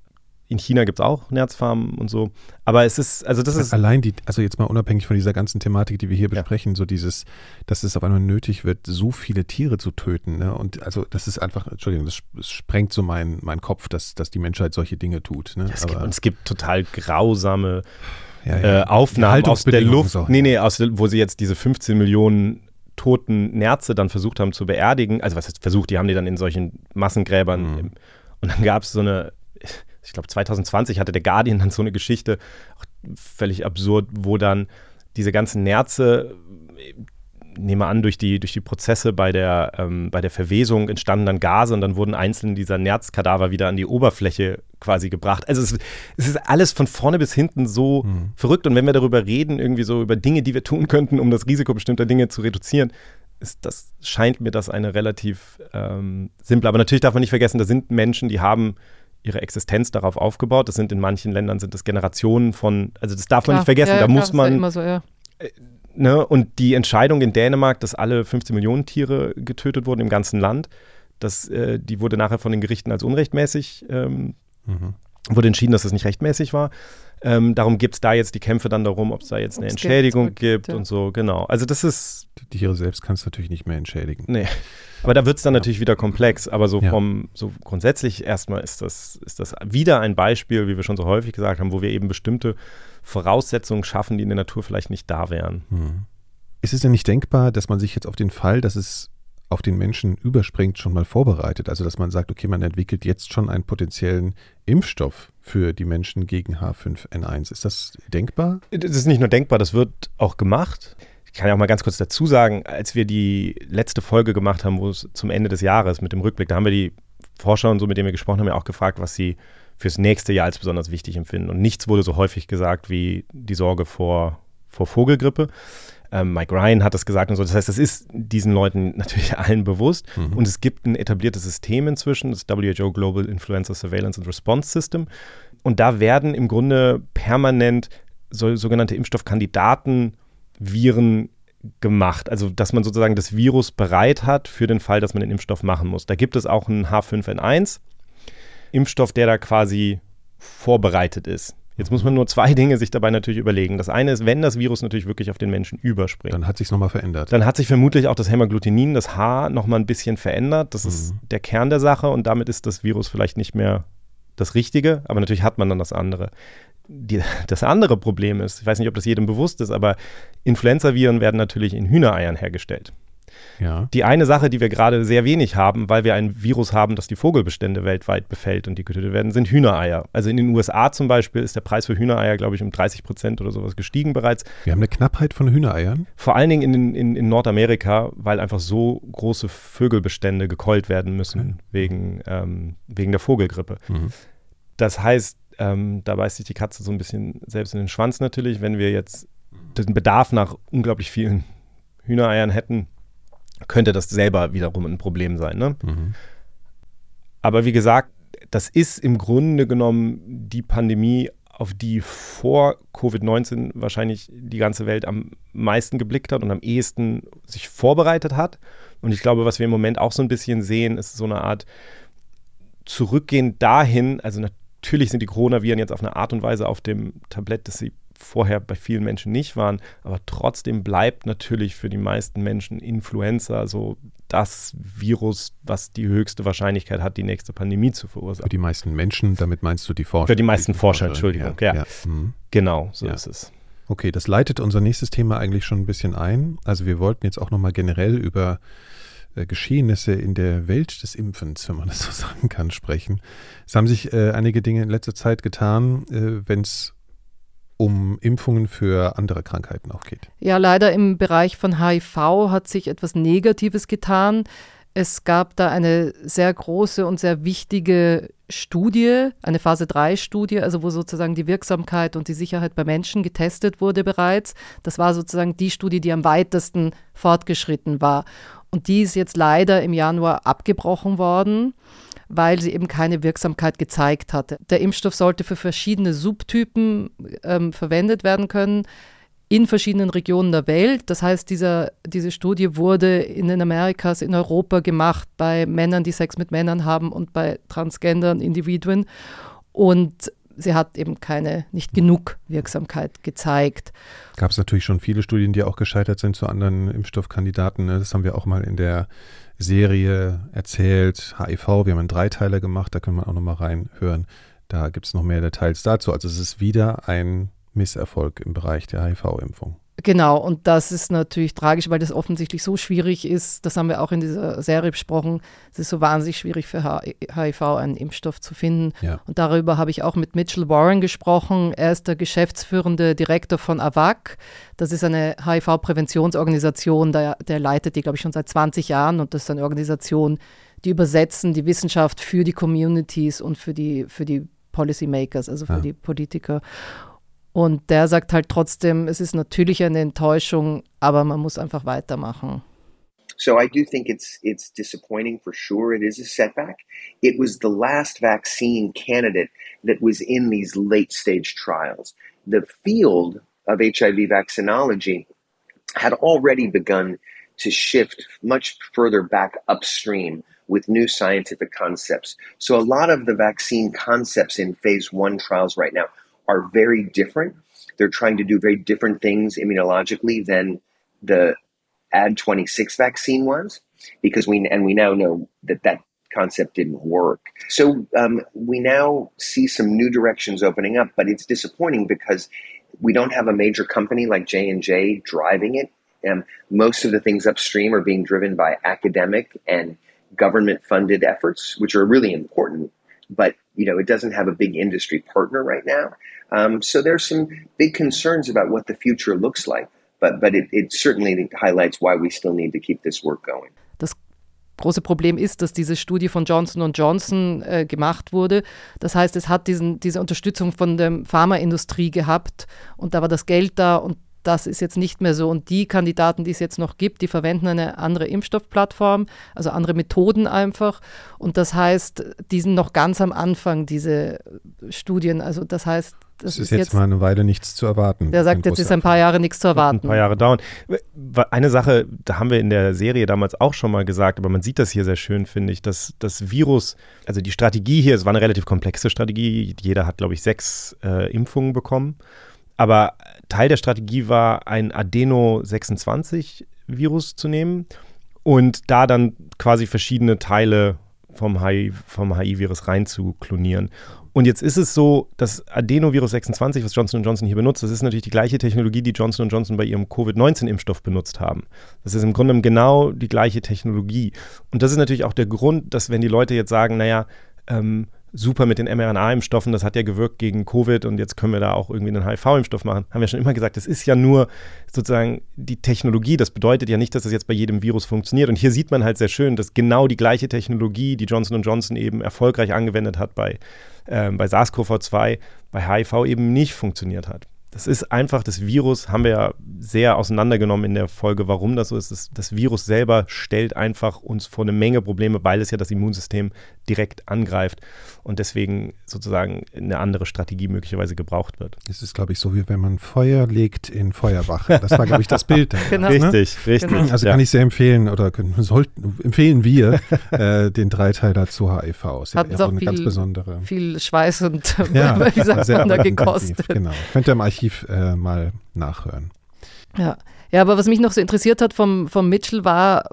B: In China gibt es auch Nerzfarmen und so. Aber es ist, also das ist,
G: Allein die, also jetzt mal unabhängig von dieser ganzen Thematik, die wir hier
B: Ja.
G: besprechen, so dieses, dass es auf einmal nötig wird, so viele Tiere zu töten. Ne? Und also das ist einfach, Entschuldigung, das, das sprengt so meinen mein Kopf, dass, dass die Menschheit solche Dinge tut. Ne?
B: es gibt, und es gibt total grausame
G: ja,
B: äh, Aufnahmen aus der Luft,
G: so.
B: nee, nee, aus, der- wo sie jetzt diese 15 Millionen toten Nerze dann versucht haben zu beerdigen. Also was heißt versucht, die haben die dann in solchen Massengräbern.
G: Mhm.
B: im- Und dann gab es so eine, ich glaube 2020 hatte der Guardian dann so eine Geschichte, auch völlig absurd, wo dann diese ganzen Nerze nehme an, durch die, durch die Prozesse bei der, ähm, bei der Verwesung entstanden dann Gase und dann wurden einzelne dieser Nerzkadaver wieder an die Oberfläche quasi gebracht. Also es, es ist alles von vorne bis hinten so mhm. verrückt. Und wenn wir darüber reden, irgendwie so über Dinge, die wir tun könnten, um das Risiko bestimmter Dinge zu reduzieren, ist das, scheint mir das eine relativ ähm, simple. Aber natürlich darf man nicht vergessen, da sind Menschen, die haben ihre Existenz darauf aufgebaut. Das sind in manchen Ländern sind das Generationen von, also das darf klar, man nicht vergessen. Ja, da klar, muss man. Ja so, ja. Äh, ne, und die Entscheidung in Dänemark, dass alle 15 Millionen Tiere getötet wurden im ganzen Land, das, äh, die wurde nachher von den Gerichten als unrechtmäßig, ähm, mhm. Wurde entschieden, dass es das nicht rechtmäßig war. Ähm, darum gibt es da jetzt die Kämpfe dann darum, ob es da jetzt eine Entschädigung gibt ja. und so, genau. Also das ist.
G: Die Tiere selbst kannst du natürlich nicht mehr entschädigen.
B: Nee. Aber da wird es dann ja. natürlich wieder komplex. Aber so ja. vom, so grundsätzlich erstmal ist das, ist das wieder ein Beispiel, wie wir schon so häufig gesagt haben, wo wir eben bestimmte Voraussetzungen schaffen, die in der Natur vielleicht nicht da wären. Hm.
G: Ist es denn nicht denkbar, dass man sich jetzt auf den Fall, dass es auf den Menschen überspringt, schon mal vorbereitet? Also dass man sagt, okay, man entwickelt jetzt schon einen potenziellen Impfstoff für die Menschen gegen H5N1. Ist das denkbar?
B: Das ist nicht nur denkbar, das wird auch gemacht. Ich kann ja auch mal ganz kurz dazu sagen, als wir die letzte Folge gemacht haben, wo es zum Ende des Jahres mit dem Rückblick, da haben wir die Forscher und so, mit denen wir gesprochen haben, ja auch gefragt, was sie fürs nächste Jahr als besonders wichtig empfinden. Und nichts wurde so häufig gesagt wie die Sorge vor, vor Vogelgrippe. Ähm, Mike Ryan hat das gesagt und so. Das heißt, das ist diesen Leuten natürlich allen bewusst. Mhm. Und es gibt ein etabliertes System inzwischen, das WHO Global Influenza Surveillance and Response System. Und da werden im Grunde permanent so, sogenannte Impfstoffkandidaten Viren gemacht. Also, dass man sozusagen das Virus bereit hat für den Fall, dass man den Impfstoff machen muss. Da gibt es auch einen H5N1 Impfstoff, der da quasi vorbereitet ist. Jetzt muss man nur zwei Dinge sich dabei natürlich überlegen. Das eine ist, wenn das Virus natürlich wirklich auf den Menschen überspringt.
G: Dann hat sich nochmal verändert.
B: Dann hat sich vermutlich auch das Hämagglutinin, das H, nochmal ein bisschen verändert. Das mhm. ist der Kern der Sache und damit ist das Virus vielleicht nicht mehr das Richtige, aber natürlich hat man dann das andere. Die, das andere Problem ist, ich weiß nicht, ob das jedem bewusst ist, aber Influenzaviren werden natürlich in Hühnereiern hergestellt. Ja. Die eine Sache, die wir gerade sehr wenig haben, weil wir ein Virus haben, das die Vogelbestände weltweit befällt und die getötet werden, sind Hühnereier. Also in den USA zum Beispiel ist der Preis für Hühnereier, glaube ich, um 30 Prozent oder sowas gestiegen bereits.
G: Wir haben eine Knappheit von Hühnereiern?
B: Vor allen Dingen in, in, in Nordamerika, weil einfach so große Vögelbestände gekeult werden müssen okay. wegen, ähm, wegen der Vogelgrippe. Mhm. Das heißt, ähm, da beißt sich die Katze so ein bisschen selbst in den Schwanz natürlich, wenn wir jetzt den Bedarf nach unglaublich vielen Hühnereiern hätten, könnte das selber wiederum ein Problem sein. Ne? Mhm. Aber wie gesagt, das ist im Grunde genommen die Pandemie, auf die vor Covid-19 wahrscheinlich die ganze Welt am meisten geblickt hat und am ehesten sich vorbereitet hat. Und ich glaube, was wir im Moment auch so ein bisschen sehen, ist so eine Art Zurückgehen dahin, also natürlich sind die Coronaviren jetzt auf eine Art und Weise auf dem Tablett, dass sie vorher bei vielen Menschen nicht waren. Aber trotzdem bleibt natürlich für die meisten Menschen Influenza so das Virus, was die höchste Wahrscheinlichkeit hat, die nächste Pandemie zu verursachen.
G: Für die meisten Menschen, damit meinst du die Forscher?
B: Für die meisten die Forscher, Entschuldigung, ja. ja. ja. Mhm. Genau, so ja. ist es.
G: Okay, das leitet unser nächstes Thema eigentlich schon ein bisschen ein. Also wir wollten jetzt auch nochmal generell über äh, Geschehnisse in der Welt des Impfens, wenn man das so sagen kann, sprechen. Es haben sich äh, einige Dinge in letzter Zeit getan, äh, wenn es um Impfungen für andere Krankheiten auch geht.
E: Ja, leider im Bereich von HIV hat sich etwas Negatives getan. Es gab da eine sehr große und sehr wichtige Studie, eine Phase 3-Studie, also wo sozusagen die Wirksamkeit und die Sicherheit bei Menschen getestet wurde bereits. Das war sozusagen die Studie, die am weitesten fortgeschritten war. Und die ist jetzt leider im Januar abgebrochen worden weil sie eben keine Wirksamkeit gezeigt hatte. Der Impfstoff sollte für verschiedene Subtypen ähm, verwendet werden können in verschiedenen Regionen der Welt. Das heißt, dieser, diese Studie wurde in den Amerikas, in Europa gemacht bei Männern, die Sex mit Männern haben und bei transgendern Individuen. Und sie hat eben keine, nicht genug Wirksamkeit gezeigt.
G: Gab es natürlich schon viele Studien, die auch gescheitert sind zu anderen Impfstoffkandidaten. Ne? Das haben wir auch mal in der Serie erzählt. HIV, wir haben einen Dreiteiler gemacht, da können wir auch nochmal reinhören. Da gibt es noch mehr Details dazu. Also es ist wieder ein Misserfolg im Bereich der HIV-Impfung.
E: Genau, und das ist natürlich tragisch, weil das offensichtlich so schwierig ist. Das haben wir auch in dieser Serie besprochen. Es ist so wahnsinnig schwierig für HIV einen Impfstoff zu finden. Ja. Und darüber habe ich auch mit Mitchell Warren gesprochen. Er ist der geschäftsführende Direktor von AVAC. Das ist eine HIV-Präventionsorganisation. Der, der leitet die, glaube ich, schon seit 20 Jahren. Und das ist eine Organisation, die übersetzen die Wissenschaft für die Communities und für die, für die Policymakers, also für ja. die Politiker. Und der sagt halt trotzdem, es ist natürlich eine Enttäuschung, aber man muss einfach weitermachen.
A: So I do think it's it's disappointing for sure. It is a setback. It was the last vaccine candidate that was in these late stage trials. The field of HIV vaccinology had already begun to shift much further back upstream with new scientific concepts. So a lot of the vaccine concepts in phase 1 trials right now are very different. They're trying to do very different things immunologically than the AD26 vaccine was, because we and we now know that that concept didn't work. So um, we now see some new directions opening up, but it's disappointing because we don't have a major company like J and J driving it. And most of the things upstream are being driven by academic and government funded efforts, which are really important. But you know, it doesn't have a big industry partner right now. Um, so there's some big concerns about what the future looks like. But, but it, it certainly highlights why we still need to keep this work going.
E: Das große Problem ist, dass diese Studie von Johnson Johnson äh, gemacht wurde. Das heißt, es hat diesen, diese Unterstützung von der Pharmaindustrie gehabt und da war das Geld da und das ist jetzt nicht mehr so. Und die Kandidaten, die es jetzt noch gibt, die verwenden eine andere Impfstoffplattform, also andere Methoden einfach. Und das heißt, die sind noch ganz am Anfang, diese Studien. Also das heißt,
G: das es ist, jetzt, jetzt, mal eine Weile nichts zu erwarten.
E: Der sagt, jetzt ist ein paar Jahre nichts zu erwarten.
B: Ein paar Jahre dauern. Eine Sache, da haben wir in der Serie damals auch schon mal gesagt, aber man sieht das hier sehr schön, finde ich, dass das Virus, also die Strategie hier, es war eine relativ komplexe Strategie. Jeder hat, glaube ich, sechs äh, Impfungen bekommen. Aber Teil der Strategie war, ein Adeno26-Virus zu nehmen und da dann quasi verschiedene Teile vom HIV, vom HIV-Virus rein zu klonieren. Und jetzt ist es so, das Adenovirus 26, was Johnson Johnson hier benutzt, das ist natürlich die gleiche Technologie, die Johnson Johnson bei ihrem Covid-19-Impfstoff benutzt haben. Das ist im Grunde genau die gleiche Technologie. Und das ist natürlich auch der Grund, dass wenn die Leute jetzt sagen, naja, ähm, super mit den mRNA-Impfstoffen, das hat ja gewirkt gegen Covid und jetzt können wir da auch irgendwie einen HIV-Impfstoff machen. Haben wir schon immer gesagt, das ist ja nur sozusagen die Technologie. Das bedeutet ja nicht, dass das jetzt bei jedem Virus funktioniert. Und hier sieht man halt sehr schön, dass genau die gleiche Technologie, die Johnson Johnson eben erfolgreich angewendet hat bei, äh, bei SARS-CoV-2, bei HIV eben nicht funktioniert hat. Das ist einfach, das Virus haben wir ja sehr auseinandergenommen in der Folge, warum das so ist. Das, das, Virus selber stellt einfach uns vor eine Menge Probleme, weil es ja das Immunsystem direkt angreift und deswegen sozusagen eine andere Strategie möglicherweise gebraucht wird.
G: Es ist, glaube ich, so, wie wenn man Feuer legt in Feuerwache. Das war, glaube ich, das Bild.
B: genau. Richtig, ne? richtig. Genau.
G: Also ja. kann ich sehr empfehlen oder können, sollten, empfehlen wir äh, den Dreiteiler zu HIV.
E: Es hat ja auch eine viel, ganz besondere. Viel Schweiß und
G: ja, wie sagt man da gekostet. Genau. Könnt ihr im Archiv äh, mal nachhören.
E: Ja. ja, aber was mich noch so interessiert hat vom, vom Mitchell war,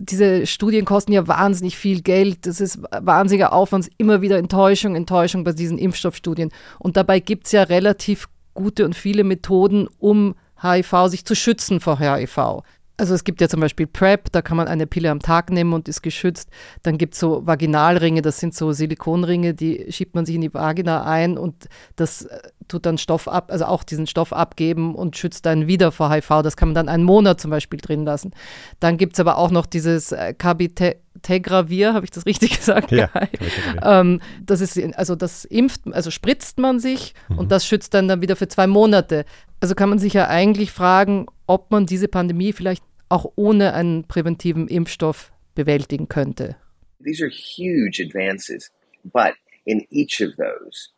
E: diese Studien kosten ja wahnsinnig viel Geld. Das ist wahnsinniger Aufwand, immer wieder Enttäuschung, Enttäuschung bei diesen Impfstoffstudien. Und dabei gibt es ja relativ gute und viele Methoden, um HIV sich zu schützen vor HIV. Also es gibt ja zum Beispiel PrEP, da kann man eine Pille am Tag nehmen und ist geschützt. Dann gibt es so Vaginalringe, das sind so Silikonringe, die schiebt man sich in die Vagina ein und das äh, tut dann Stoff ab, also auch diesen Stoff abgeben und schützt dann wieder vor HIV. Das kann man dann einen Monat zum Beispiel drin lassen. Dann gibt es aber auch noch dieses äh, Cabitagravir, habe ich das richtig gesagt? Ja. ähm, das ist, also das impft, also spritzt man sich mhm. und das schützt dann, dann wieder für zwei Monate. Also kann man sich ja eigentlich fragen, ob man diese Pandemie vielleicht auch ohne einen präventiven Impfstoff bewältigen könnte.
A: These are huge advances, but in each of those,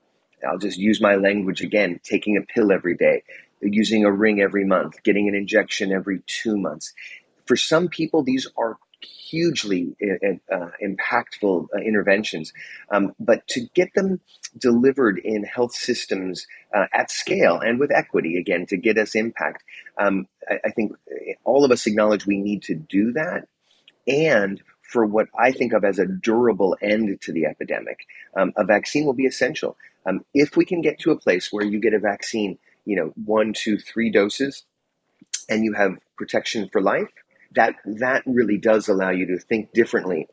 A: I'll just use my language again, taking a pill every day, using a ring every month, getting an injection every two months. For some people, these are hugely uh, uh, impactful uh, interventions. Um, but to get them delivered in health systems uh, at scale and with equity, again, to get us impact, um, I, I, think all of us acknowledge we need to do that. And for what I think of as a durable end to the epidemic, um, a vaccine will be essential. Um, if we can get to a place where you get a vaccine, you know, one, two, three doses and you have protection for life, that that really does allow you to think differently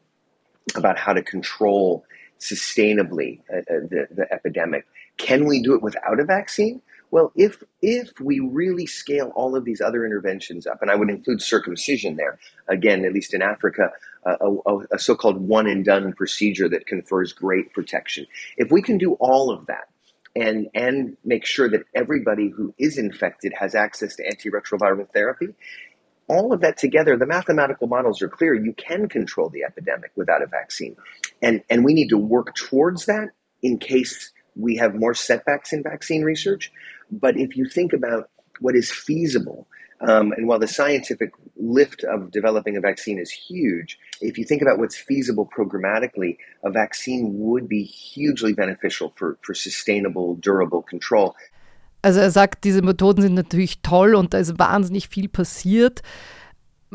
A: about how to control sustainably uh, uh, the, the epidemic. Can we do it without a vaccine? Well, if if we really scale all of these other interventions up, and I would include circumcision there, again, at least in Africa, uh, a, a so-called one and done procedure that confers great protection. If we can do all of that, and and make sure that everybody who is infected has access to antiretroviral therapy, all of that together, the mathematical models are clear. You can control the epidemic without a vaccine, and and we need to work towards that in case we have more setbacks in vaccine research. But if you think about what is feasible, um, and while the scientific lift of developing a vaccine is huge, if you think about what's feasible programmatically, a vaccine would be hugely beneficial for, for sustainable, durable control.
E: Also er sagt, diese Methoden sind natürlich toll und da ist wahnsinnig viel passiert.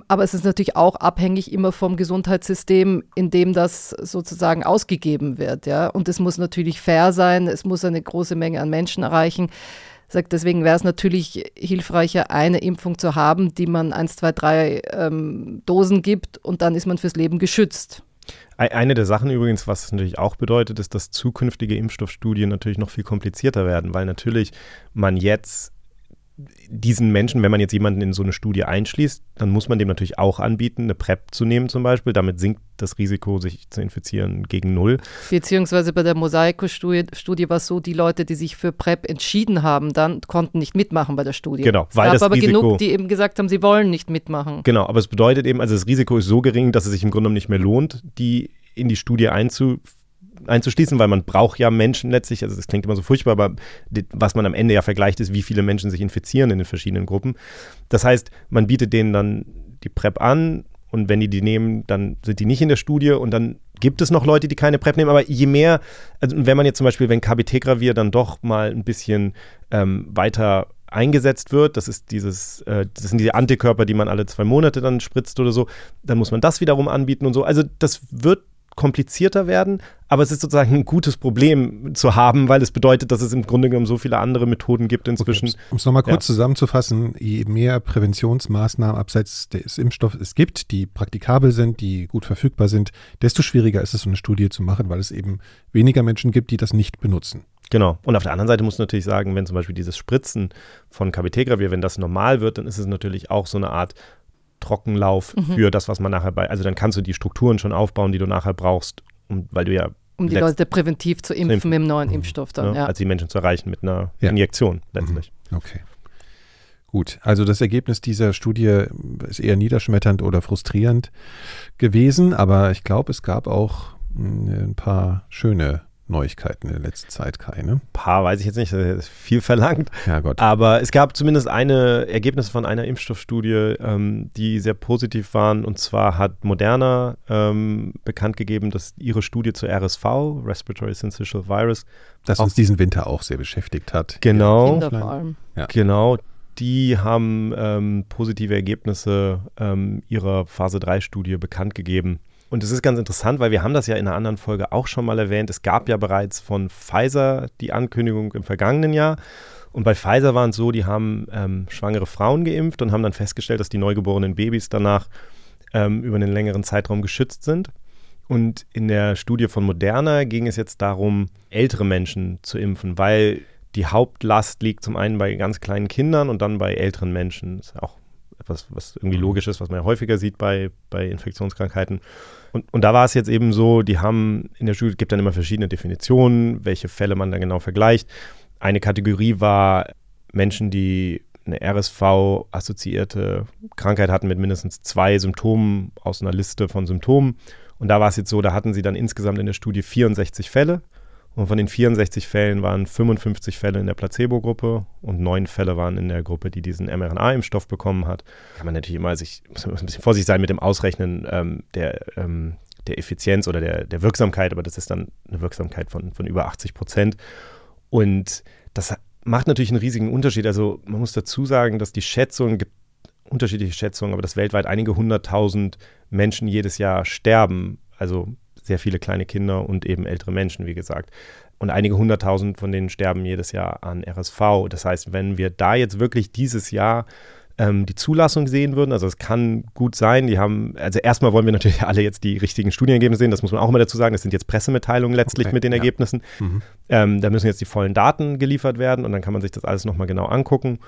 E: Aber es ist natürlich auch abhängig immer vom Gesundheitssystem, in dem das sozusagen ausgegeben wird. Ja? Und es muss natürlich fair sein, es muss eine große Menge an Menschen erreichen sagt, deswegen wäre es natürlich hilfreicher, eine Impfung zu haben, die man eins, zwei, drei ähm, Dosen gibt und dann ist man fürs Leben geschützt.
B: Eine der Sachen übrigens, was es natürlich auch bedeutet, ist, dass zukünftige Impfstoffstudien natürlich noch viel komplizierter werden, weil natürlich man jetzt diesen Menschen, wenn man jetzt jemanden in so eine Studie einschließt, dann muss man dem natürlich auch anbieten, eine PrEP zu nehmen zum Beispiel. Damit sinkt das Risiko, sich zu infizieren, gegen null.
E: Beziehungsweise bei der Mosaiko-Studie war es so, die Leute, die sich für PrEP entschieden haben, dann konnten nicht mitmachen bei der Studie.
B: Genau,
E: weil es gab das aber Risiko, genug, die eben gesagt haben, sie wollen nicht mitmachen.
B: Genau, aber es bedeutet eben, also das Risiko ist so gering, dass es sich im Grunde genommen nicht mehr lohnt, die in die Studie einzuführen einzuschließen, weil man braucht ja Menschen letztlich, also das klingt immer so furchtbar, aber was man am Ende ja vergleicht, ist, wie viele Menschen sich infizieren in den verschiedenen Gruppen. Das heißt, man bietet denen dann die PrEP an und wenn die die nehmen, dann sind die nicht in der Studie und dann gibt es noch Leute, die keine PrEP nehmen, aber je mehr, also wenn man jetzt zum Beispiel, wenn Cabotegravir dann doch mal ein bisschen ähm, weiter eingesetzt wird, das ist dieses, äh, das sind diese Antikörper, die man alle zwei Monate dann spritzt oder so, dann muss man das wiederum anbieten und so. Also das wird komplizierter werden, aber es ist sozusagen ein gutes Problem zu haben, weil es bedeutet, dass es im Grunde genommen so viele andere Methoden gibt inzwischen. Okay,
G: um es nochmal kurz ja. zusammenzufassen, je mehr Präventionsmaßnahmen abseits des Impfstoffs es gibt, die praktikabel sind, die gut verfügbar sind, desto schwieriger ist es, so eine Studie zu machen, weil es eben weniger Menschen gibt, die das nicht benutzen.
B: Genau. Und auf der anderen Seite muss man natürlich sagen, wenn zum Beispiel dieses Spritzen von Cabotegravir, wenn das normal wird, dann ist es natürlich auch so eine Art Trockenlauf mhm. für das, was man nachher bei, also dann kannst du die Strukturen schon aufbauen, die du nachher brauchst, um, weil du ja
E: um die Leute präventiv zu impfen, impfen. mit dem neuen Impfstoff dann,
B: ja, ja. Als die Menschen zu erreichen mit einer ja. Injektion letztlich.
G: Mhm. Okay. Gut, also das Ergebnis dieser Studie ist eher niederschmetternd oder frustrierend gewesen, aber ich glaube, es gab auch hm, ein paar schöne Neuigkeiten in der letzten Zeit, keine. Ein
B: paar weiß ich jetzt nicht, das ist viel verlangt. Ja, Gott. Aber es gab zumindest eine Ergebnisse von einer Impfstoffstudie, ähm, die sehr positiv waren. Und zwar hat Moderna ähm, bekannt gegeben, dass ihre Studie zur RSV, Respiratory Syncytial Virus,
G: das uns diesen Winter auch sehr beschäftigt hat.
B: Genau. Kinder vor allem. Ja. Genau. Die haben ähm, positive Ergebnisse ähm, ihrer Phase 3-Studie bekannt gegeben. Und es ist ganz interessant, weil wir haben das ja in einer anderen Folge auch schon mal erwähnt. Es gab ja bereits von Pfizer die Ankündigung im vergangenen Jahr. Und bei Pfizer waren es so, die haben ähm, schwangere Frauen geimpft und haben dann festgestellt, dass die neugeborenen Babys danach ähm, über einen längeren Zeitraum geschützt sind. Und in der Studie von Moderna ging es jetzt darum, ältere Menschen zu impfen, weil die Hauptlast liegt zum einen bei ganz kleinen Kindern und dann bei älteren Menschen. Das ist auch etwas, was irgendwie logisch ist, was man ja häufiger sieht bei, bei Infektionskrankheiten. Und, und da war es jetzt eben so, die haben in der Studie, gibt dann immer verschiedene Definitionen, welche Fälle man dann genau vergleicht. Eine Kategorie war Menschen, die eine RSV-assoziierte Krankheit hatten mit mindestens zwei Symptomen aus einer Liste von Symptomen. Und da war es jetzt so, da hatten sie dann insgesamt in der Studie 64 Fälle. Und von den 64 Fällen waren 55 Fälle in der Placebo-Gruppe und neun Fälle waren in der Gruppe, die diesen mRNA-Impfstoff bekommen hat. Kann man natürlich immer sich, muss ein bisschen vorsichtig sein mit dem Ausrechnen ähm, der, ähm, der Effizienz oder der, der Wirksamkeit, aber das ist dann eine Wirksamkeit von, von über 80 Prozent. Und das macht natürlich einen riesigen Unterschied. Also man muss dazu sagen, dass die Schätzungen, gibt unterschiedliche Schätzungen, aber dass weltweit einige hunderttausend Menschen jedes Jahr sterben. Also sehr viele kleine Kinder und eben ältere Menschen, wie gesagt. Und einige hunderttausend von denen sterben jedes Jahr an RSV. Das heißt, wenn wir da jetzt wirklich dieses Jahr ähm, die Zulassung sehen würden. Also es kann gut sein, die haben, also erstmal wollen wir natürlich alle jetzt die richtigen Studienergebnisse sehen, das muss man auch immer dazu sagen, das sind jetzt Pressemitteilungen letztlich
G: Okay,
B: mit den
G: ja.
B: Ergebnissen.
G: Mhm.
B: Ähm, da müssen jetzt die vollen Daten geliefert werden und dann kann man sich das alles nochmal genau angucken.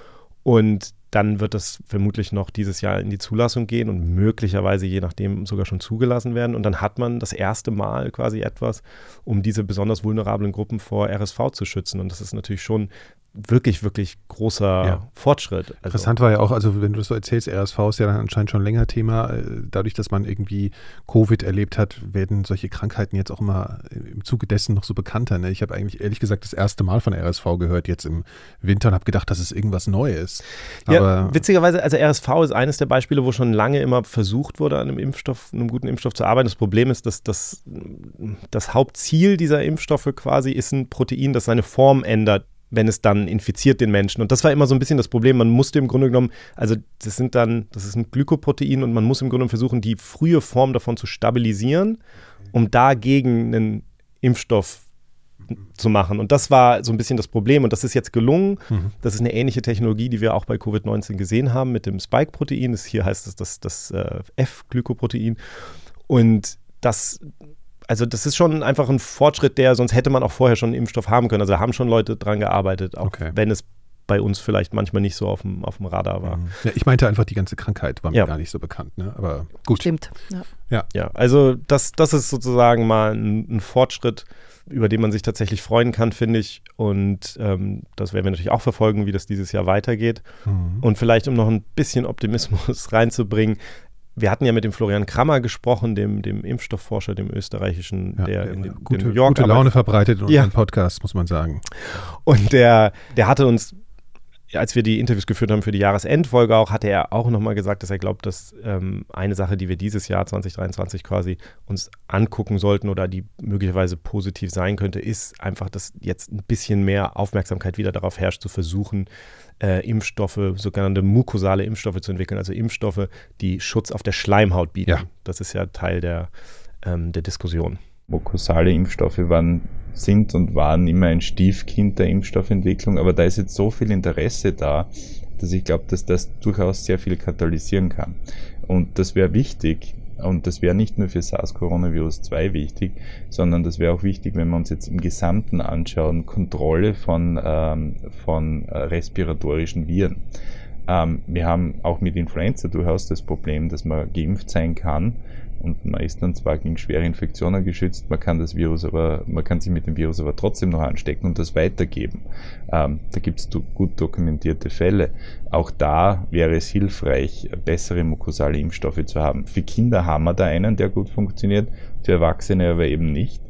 B: Und dann wird das vermutlich noch dieses Jahr in die Zulassung gehen und möglicherweise je nachdem sogar schon zugelassen werden. Und dann hat man das erste Mal quasi etwas, um diese besonders vulnerablen Gruppen vor RSV zu schützen. Und das ist natürlich schon wirklich, wirklich großer
G: Ja.
B: Fortschritt. Also,
G: Interessant war ja auch, also wenn du das so erzählst, RSV ist ja dann anscheinend schon länger Thema. Äh, Dadurch, dass man irgendwie Covid erlebt hat, werden solche Krankheiten jetzt auch immer im Zuge dessen noch so bekannter. Ne? Ich habe eigentlich ehrlich gesagt das erste Mal von RSV gehört jetzt im Winter und habe gedacht, das ist irgendwas Neues.
B: Ja,
G: Aber
B: witzigerweise, also RSV ist eines der Beispiele, wo schon lange immer versucht wurde, an einem Impfstoff, einem guten Impfstoff zu arbeiten. Das Problem ist, dass das, das Hauptziel dieser Impfstoffe quasi ist ein Protein, das seine Form ändert, wenn es dann infiziert den Menschen. Und das war immer so ein bisschen das Problem. Man musste im Grunde genommen, also das sind dann, das ist ein Glykoprotein und man muss im Grunde genommen versuchen, die frühe Form davon zu stabilisieren, um dagegen einen Impfstoff zu machen. Und das war so ein bisschen das Problem. Und das ist jetzt gelungen.
G: Mhm.
B: Das ist eine ähnliche Technologie, die wir auch bei Covid-19 gesehen haben mit dem Spike-Protein. Das Hier heißt es das, das äh, F-Glykoprotein. Und das, also das ist schon einfach ein Fortschritt, der, sonst hätte man auch vorher schon einen Impfstoff haben können. Also da haben schon Leute dran gearbeitet, auch
G: Okay.
B: wenn es bei uns vielleicht manchmal nicht so auf dem, auf dem Radar war.
G: ja, ich meinte einfach, die ganze Krankheit war mir
B: Ja.
G: gar nicht so bekannt. Ne? Aber gut.
E: Stimmt. Ja.
B: Ja, also das, das ist sozusagen mal ein, ein Fortschritt, über den man sich tatsächlich freuen kann, finde ich. Und ähm, das werden wir natürlich auch verfolgen, wie das dieses Jahr weitergeht.
G: Mhm.
B: Und vielleicht, um noch ein bisschen Optimismus reinzubringen, wir hatten ja mit dem Florian Krammer gesprochen, dem, dem Impfstoffforscher, dem österreichischen,
G: Ja,
B: der
G: der
B: in, den,
G: gute,
B: in New York
G: gute
B: arbeitet.
G: Laune verbreitet in
B: Ja.
G: unserem Podcast, muss man sagen.
B: Und der, der hatte uns, als wir die Interviews geführt haben für die Jahresendfolge auch, hatte er auch nochmal gesagt, dass er glaubt, dass ähm, eine Sache, die wir dieses Jahr 2023 quasi uns angucken sollten oder die möglicherweise positiv sein könnte, ist einfach, dass jetzt ein bisschen mehr Aufmerksamkeit wieder darauf herrscht, zu versuchen, äh, Impfstoffe, sogenannte mukosale Impfstoffe zu entwickeln, also Impfstoffe, die Schutz auf der Schleimhaut bieten.
G: Ja.
B: Das ist ja Teil der, ähm, der Diskussion.
H: Mukosale Impfstoffe waren, sind und waren immer ein Stiefkind der Impfstoffentwicklung, aber da ist jetzt so viel Interesse da, dass ich glaube, dass das durchaus sehr viel katalysieren kann. Und das wäre wichtig. Und das wäre nicht nur für SARS-Coronavirus 2 wichtig, sondern das wäre auch wichtig, wenn wir uns jetzt im Gesamten anschauen, Kontrolle von, ähm, von äh, respiratorischen Viren. Ähm, wir haben auch mit Influenza durchaus das Problem, dass man geimpft sein kann und man ist dann zwar gegen schwere Infektionen geschützt, man kann das Virus aber, man kann sich mit dem Virus aber trotzdem noch anstecken und das weitergeben. Ähm, da gibt es do, gut dokumentierte Fälle. Auch da wäre es hilfreich, bessere mukosale Impfstoffe zu haben. Für Kinder haben wir da einen, der gut funktioniert, für Erwachsene aber eben nicht.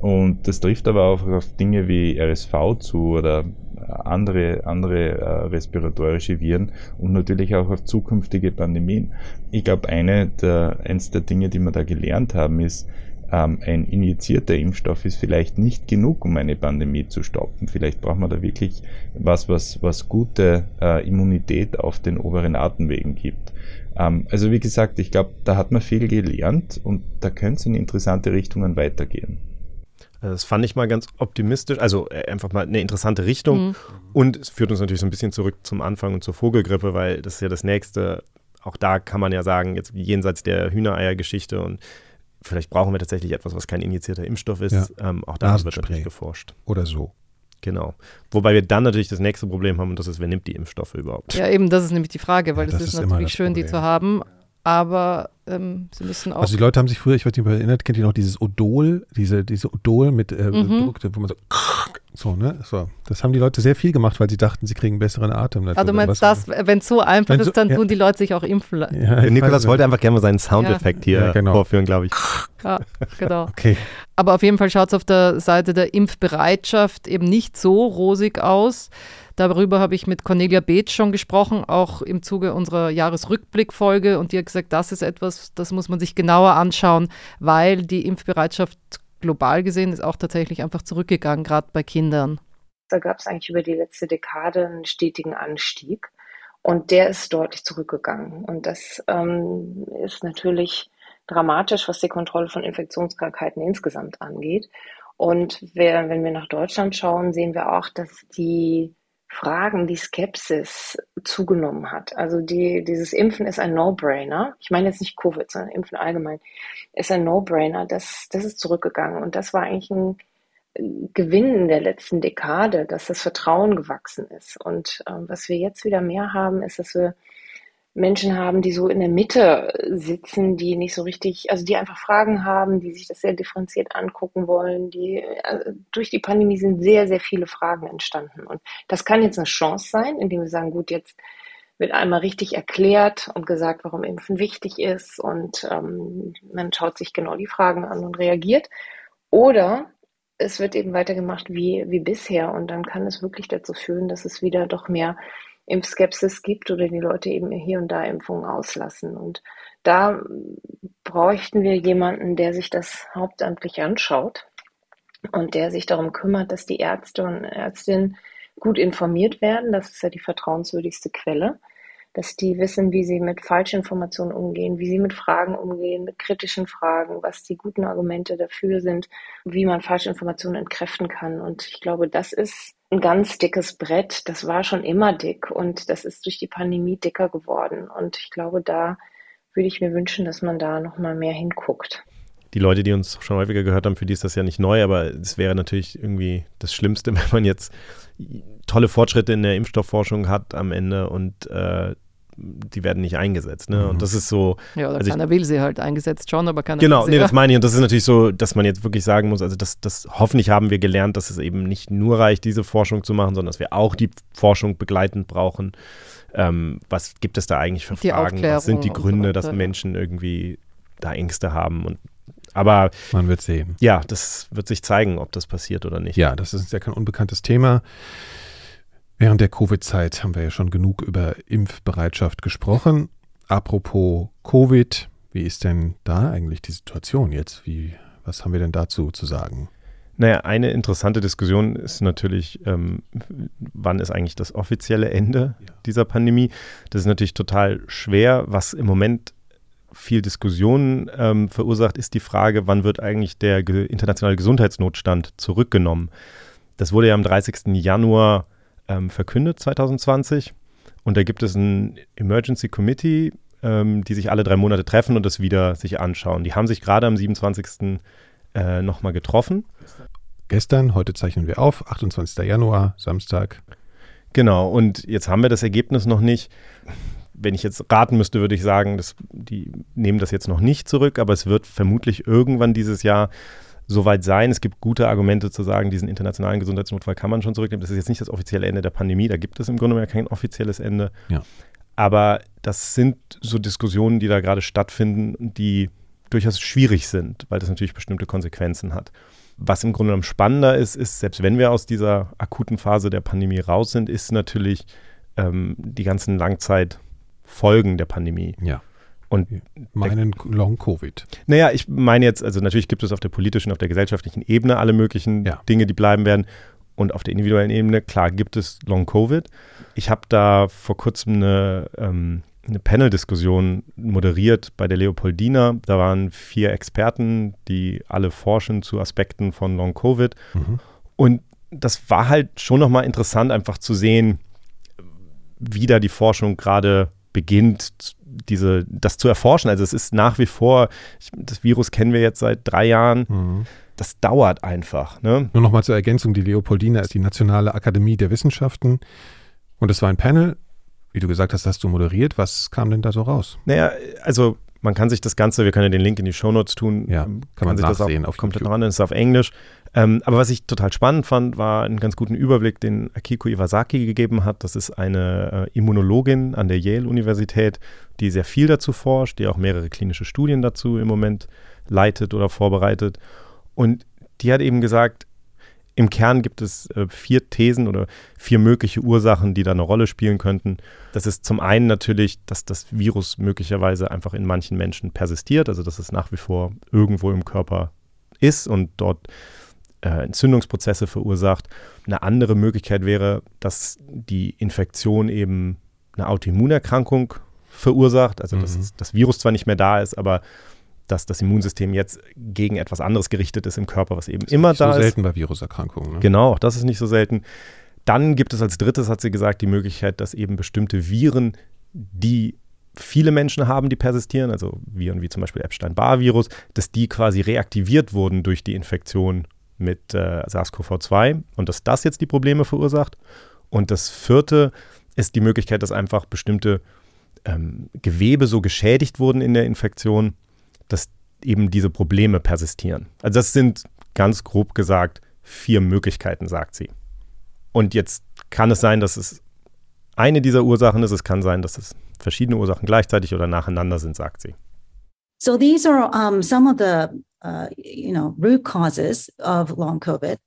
H: Und das trifft aber auch auf Dinge wie RSV zu oder andere, andere äh, respiratorische Viren und natürlich auch auf zukünftige Pandemien. Ich glaube, eine der, eins der Dinge, die wir da gelernt haben, ist, ähm, ein injizierter Impfstoff ist vielleicht nicht genug, um eine Pandemie zu stoppen. Vielleicht braucht man da wirklich was, was, was gute äh, Immunität auf den oberen Atemwegen gibt. Ähm, also wie gesagt, ich glaube, da hat man viel gelernt und da können es in interessante Richtungen weitergehen.
B: Das fand ich mal ganz optimistisch, also äh, einfach mal eine interessante Richtung.
E: Mhm.
B: Und es führt uns natürlich so ein bisschen zurück zum Anfang und zur Vogelgrippe, weil das ist ja das nächste. Auch da kann man ja sagen, jetzt jenseits der Hühnereiergeschichte und vielleicht brauchen wir tatsächlich etwas, was kein injizierter Impfstoff ist. Ähm, auch da wird natürlich geforscht.
G: Oder so.
B: Genau. Wobei wir dann natürlich das nächste Problem haben und das ist, wer nimmt die Impfstoffe überhaupt?
E: Ja, eben, das ist nämlich die Frage, weil
G: Ja,
E: das,
G: das
E: ist,
G: ist
E: natürlich schön, die
G: Problem.
E: zu haben, aber ähm, sie müssen auch.
G: Also die Leute haben sich früher, ich weiß nicht, ob ihr erinnert, kennt ihr noch dieses Odol, diese, diese Odol mit äh,
E: Mhm.
G: Druck, wo man so, so, ne? So. Das haben die Leute sehr viel gemacht, weil sie dachten, sie kriegen besseren Atem.
E: ah, du meinst das, wenn es so einfach
G: Wenn so-
E: ist, dann
G: ja.
E: tun die Leute sich auch impfen lassen.
G: Ja,
B: Nikolas wollte einfach gerne mal seinen Soundeffekt hier
G: Ja, genau.
B: vorführen, glaube ich.
E: Ja, genau.
G: Okay.
E: Aber auf jeden Fall schaut es auf der Seite der Impfbereitschaft eben nicht so rosig aus. Darüber habe ich mit Cornelia Beetz schon gesprochen, auch im Zuge unserer Jahresrückblickfolge. Und die hat gesagt, das ist etwas, das muss man sich genauer anschauen, weil die Impfbereitschaft global gesehen ist auch tatsächlich einfach zurückgegangen, gerade bei Kindern.
D: Da gab es eigentlich über die letzte Dekade einen stetigen Anstieg und der ist deutlich zurückgegangen. Und das ähm, ist natürlich dramatisch, was die Kontrolle von Infektionskrankheiten insgesamt angeht. Und wer, wenn wir nach Deutschland schauen, sehen wir auch, dass die Fragen, die Skepsis zugenommen hat. Also die, dieses Impfen ist ein No-Brainer. Ich meine jetzt nicht Covid, sondern Impfen allgemein ist ein No-Brainer. Das, das ist zurückgegangen. Und das war eigentlich ein Gewinn in der letzten Dekade, dass das Vertrauen gewachsen ist. Und ähm, was wir jetzt wieder mehr haben, ist, dass wir Menschen haben, die so in der Mitte sitzen, die nicht so richtig, also die einfach Fragen haben, die sich das sehr differenziert angucken wollen. Die also durch die Pandemie sind sehr, sehr viele Fragen entstanden. Und das kann jetzt eine Chance sein, indem wir sagen, gut, jetzt wird einmal richtig erklärt und gesagt, warum Impfen wichtig ist und ähm, man schaut sich genau die Fragen an und reagiert. Oder es wird eben weitergemacht wie, wie bisher und dann kann es wirklich dazu führen, dass es wieder doch mehr Impfskepsis gibt oder die Leute eben hier und da Impfungen auslassen. Und da bräuchten wir jemanden, der sich das hauptamtlich anschaut und der sich darum kümmert, dass die Ärzte und Ärztinnen gut informiert werden. Das ist ja die vertrauenswürdigste Quelle dass die wissen, wie sie mit Falschinformationen umgehen, wie sie mit Fragen umgehen, mit kritischen Fragen, was die guten Argumente dafür sind, wie man Falschinformationen entkräften kann. Und ich glaube, das ist ein ganz dickes Brett. Das war schon immer dick und das ist durch die Pandemie dicker geworden. Und ich glaube, da würde ich mir wünschen, dass man da noch mal mehr hinguckt.
B: Die Leute, die uns schon häufiger gehört haben, für die ist das ja nicht neu, aber es wäre natürlich irgendwie das Schlimmste, wenn man jetzt tolle Fortschritte in der Impfstoffforschung hat am Ende und äh, die werden nicht eingesetzt. Ne? Mhm. Und das ist so.
E: Ja, oder also keiner ich, will sie halt eingesetzt schon, aber keiner
B: Genau,
E: will
B: nee, das meine ich. Und das ist natürlich so, dass man jetzt wirklich sagen muss, also das, das hoffentlich haben wir gelernt, dass es eben nicht nur reicht, diese Forschung zu machen, sondern dass wir auch die Forschung begleitend brauchen. Ähm, was gibt es da eigentlich für
E: die
B: Fragen? Was sind die Gründe, so dass Menschen irgendwie da Ängste haben und aber
G: man wird sehen.
B: Ja, das wird sich zeigen, ob das passiert oder nicht.
G: Ja, das ist ja kein unbekanntes Thema. Während der Covid-Zeit haben wir ja schon genug über Impfbereitschaft gesprochen. Apropos Covid, wie ist denn da eigentlich die Situation jetzt? Wie, was haben wir denn dazu zu sagen?
B: Naja, eine interessante Diskussion ist natürlich, ähm, wann ist eigentlich das offizielle Ende ja. dieser Pandemie? Das ist natürlich total schwer. Was im Moment viel Diskussionen ähm, verursacht, ist die Frage, wann wird eigentlich der internationale Gesundheitsnotstand zurückgenommen? Das wurde ja am 30. Januar ähm, verkündet 2020. Und da gibt es ein Emergency Committee, ähm, die sich alle drei Monate treffen und das wieder sich anschauen. Die haben sich gerade am 27. Äh, nochmal getroffen.
G: Gestern, heute zeichnen wir auf, 28. Januar, Samstag.
B: Genau, und jetzt haben wir das Ergebnis noch nicht. Wenn ich jetzt raten müsste, würde ich sagen, dass die nehmen das jetzt noch nicht zurück, aber es wird vermutlich irgendwann dieses Jahr soweit sein. Es gibt gute Argumente zu sagen, diesen internationalen Gesundheitsnotfall kann man schon zurücknehmen. Das ist jetzt nicht das offizielle Ende der Pandemie, da gibt es im Grunde genommen kein offizielles Ende.
G: Ja.
B: Aber das sind so Diskussionen, die da gerade stattfinden, die durchaus schwierig sind, weil das natürlich bestimmte Konsequenzen hat. Was im Grunde genommen spannender ist, ist, selbst wenn wir aus dieser akuten Phase der Pandemie raus sind, ist natürlich ähm, die ganzen Langzeitfolgen der Pandemie.
G: Ja.
B: Und
G: meinen Long-Covid.
B: Naja, ich meine jetzt, also natürlich gibt es auf der politischen, auf der gesellschaftlichen Ebene alle möglichen ja. Dinge, die bleiben werden. Und auf der individuellen Ebene, klar, gibt es Long-Covid. Ich habe da vor kurzem eine, ähm, eine Panel-Diskussion moderiert bei der Leopoldina. Da waren vier Experten, die alle forschen zu Aspekten von Long-Covid. Mhm. Und das war halt schon nochmal interessant, einfach zu sehen, wie da die Forschung gerade beginnt, diese, das zu erforschen. Also es ist nach wie vor, ich, das Virus kennen wir jetzt seit drei Jahren. Mhm. Das dauert einfach. Ne?
G: Nur nochmal zur Ergänzung, die Leopoldina ist die Nationale Akademie der Wissenschaften. Und es war ein Panel, wie du gesagt hast, hast du moderiert. Was kam denn da so raus?
B: Naja, also man kann sich das Ganze, wir können ja den Link in die Shownotes tun.
G: Ja, kann,
B: kann
G: man
B: sich
G: nachsehen
B: das auch komplett YouTube. ran, ist auf Englisch. Ähm, aber was ich total spannend fand, war einen ganz guten Überblick, den Akiko Iwasaki gegeben hat. Das ist eine äh, Immunologin an der Yale-Universität, die sehr viel dazu forscht, die auch mehrere klinische Studien dazu im Moment leitet oder vorbereitet. Und die hat eben gesagt, im Kern gibt es äh, vier Thesen oder vier mögliche Ursachen, die da eine Rolle spielen könnten. Das ist zum einen natürlich, dass das Virus möglicherweise einfach in manchen Menschen persistiert, also dass es nach wie vor irgendwo im Körper ist und dort äh, Entzündungsprozesse verursacht. Eine andere Möglichkeit wäre, dass die Infektion eben eine Autoimmunerkrankung verursacht, also dass mhm. das Virus zwar nicht mehr da ist, aber dass das Immunsystem jetzt gegen etwas anderes gerichtet ist im Körper, was eben immer da
G: ist.
B: ist.
G: selten bei Viruserkrankungen. Ne?
B: Genau, auch das ist nicht so selten. Dann gibt es als drittes, hat sie gesagt, die Möglichkeit, dass eben bestimmte Viren, die viele Menschen haben, die persistieren, also Viren wie zum Beispiel Epstein-Barr-Virus, dass die quasi reaktiviert wurden durch die Infektion mit äh, SARS-CoV-2 und dass das jetzt die Probleme verursacht. Und das vierte ist die Möglichkeit, dass einfach bestimmte ähm, Gewebe so geschädigt wurden in der Infektion, dass eben diese Probleme persistieren. Also das sind ganz grob gesagt vier Möglichkeiten, sagt sie. Und jetzt kann es sein, dass es eine dieser Ursachen ist. Es kann sein, dass es verschiedene Ursachen gleichzeitig oder nacheinander sind, sagt sie.
I: So these are um, some of the uh, you know root causes of long COVID,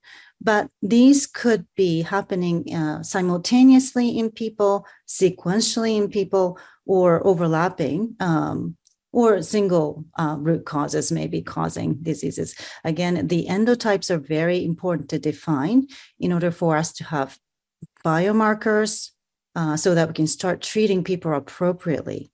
I: but these could be happening uh, simultaneously in people, sequentially in people, or overlapping. Um, or single uh, root causes may be causing diseases. Again, the endotypes are very important to define in order for us to have biomarkers uh, so that we can start treating people appropriately.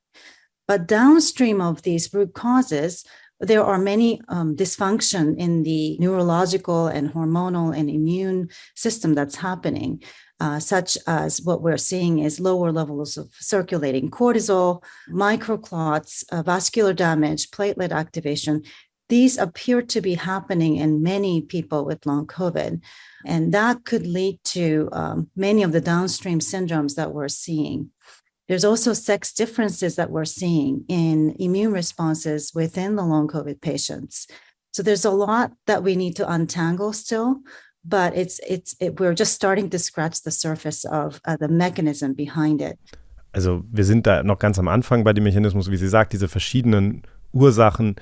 I: But downstream of these root causes, there are many um, dysfunction in the neurological and hormonal and immune system that's happening, uh, such as what we're seeing is lower levels of circulating cortisol, microclots, uh, vascular damage, platelet activation. These appear to be happening in many people with long COVID. And that could lead to um, many of the downstream syndromes that we're seeing. There's also sex differences that we're seeing in immune responses within the long COVID patients. So there's a lot that we need to untangle still, but it's it's it, we're just starting to scratch the surface of uh, the mechanism behind it.
B: Also wir sind da noch ganz am Anfang bei dem Mechanismus, wie sie sagt, diese verschiedenen Ursachen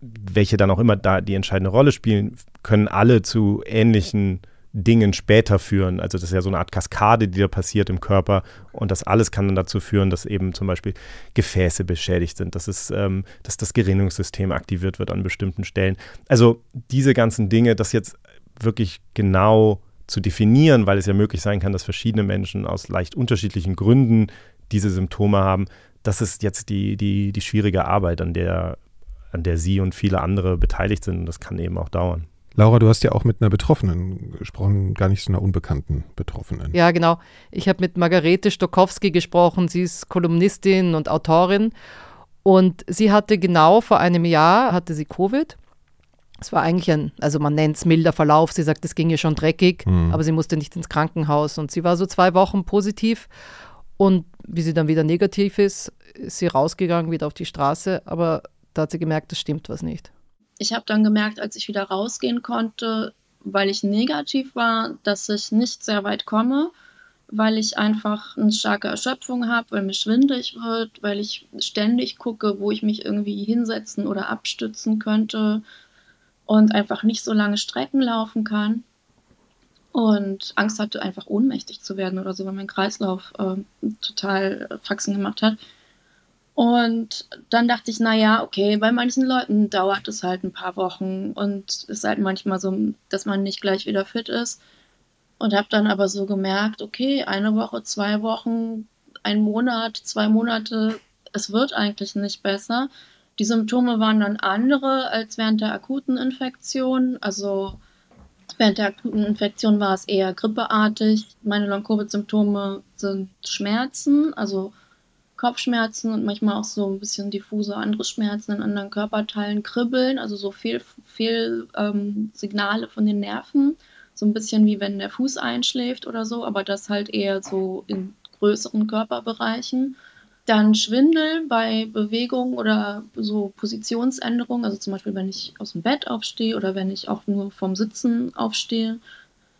B: welche dann auch immer da die entscheidende Rolle spielen, können alle zu ähnlichen Dingen später führen. Also das ist ja so eine Art Kaskade, die da passiert im Körper und das alles kann dann dazu führen, dass eben zum Beispiel Gefäße beschädigt sind, dass, es, ähm, dass das Gerinnungssystem aktiviert wird an bestimmten Stellen. Also diese ganzen Dinge, das jetzt wirklich genau zu definieren, weil es ja möglich sein kann, dass verschiedene Menschen aus leicht unterschiedlichen Gründen diese Symptome haben, das ist jetzt die, die, die schwierige Arbeit, an der an der Sie und viele andere beteiligt sind. Und das kann eben auch dauern.
G: Laura, du hast ja auch mit einer Betroffenen gesprochen, gar nicht so einer unbekannten Betroffenen.
E: Ja, genau. Ich habe mit Margarete Stokowski gesprochen. Sie ist Kolumnistin und Autorin. Und sie hatte genau vor einem Jahr, hatte sie Covid. Es war eigentlich ein, also man nennt es milder Verlauf. Sie sagt, es ging ihr schon dreckig, mhm. aber sie musste nicht ins Krankenhaus. Und sie war so zwei Wochen positiv. Und wie sie dann wieder negativ ist, ist sie rausgegangen, wieder auf die Straße. Aber da hat sie gemerkt, es stimmt was nicht.
F: Ich habe dann gemerkt, als ich wieder rausgehen konnte, weil ich negativ war, dass ich nicht sehr weit komme, weil ich einfach eine starke Erschöpfung habe, weil mir schwindelig wird, weil ich ständig gucke, wo ich mich irgendwie hinsetzen oder abstützen könnte und einfach nicht so lange Strecken laufen kann und Angst hatte, einfach ohnmächtig zu werden oder so, weil mein Kreislauf äh, total Faxen gemacht hat. Und dann dachte ich, naja, okay, bei manchen Leuten dauert es halt ein paar Wochen und es ist halt manchmal so, dass man nicht gleich wieder fit ist. Und habe dann aber so gemerkt, okay, eine Woche, zwei Wochen, ein Monat, zwei Monate, es wird eigentlich nicht besser. Die Symptome waren dann andere als während der akuten Infektion. Also während der akuten Infektion war es eher grippeartig. Meine Long-Covid-Symptome sind Schmerzen, also Kopfschmerzen und manchmal auch so ein bisschen diffuse andere Schmerzen in anderen Körperteilen, Kribbeln, also so viel ähm, Signale von den Nerven, so ein bisschen wie wenn der Fuß einschläft oder so, aber das halt eher so in größeren Körperbereichen. Dann Schwindel bei Bewegung oder so Positionsänderungen, also zum Beispiel wenn ich aus dem Bett aufstehe oder wenn ich auch nur vom Sitzen aufstehe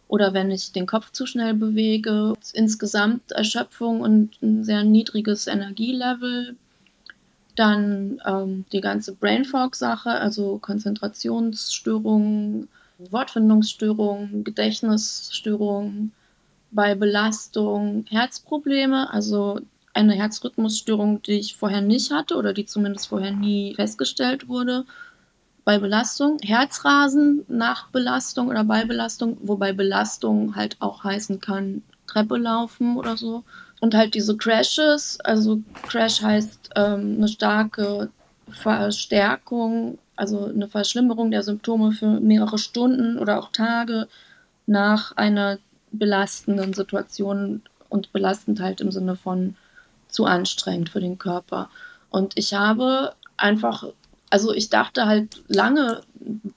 F: oder wenn ich den Kopf zu schnell bewege. Insgesamt Erschöpfung und ein sehr niedriges Energielevel. Dann ähm, die ganze Brain Fog-Sache, also Konzentrationsstörungen, Wortfindungsstörungen, Gedächtnisstörungen, bei Belastung Herzprobleme, also eine Herzrhythmusstörung, die ich vorher nicht hatte oder die zumindest vorher nie festgestellt wurde bei Belastung, Herzrasen nach Belastung oder bei Belastung, wobei Belastung halt auch heißen kann, Treppe laufen oder so. Und halt diese Crashes, also Crash heißt ähm, eine starke Verstärkung, also eine Verschlimmerung der Symptome für mehrere Stunden oder auch Tage nach einer belastenden Situationen und belastend halt im Sinne von zu anstrengend für den Körper. Und ich habe einfach, also ich dachte halt lange,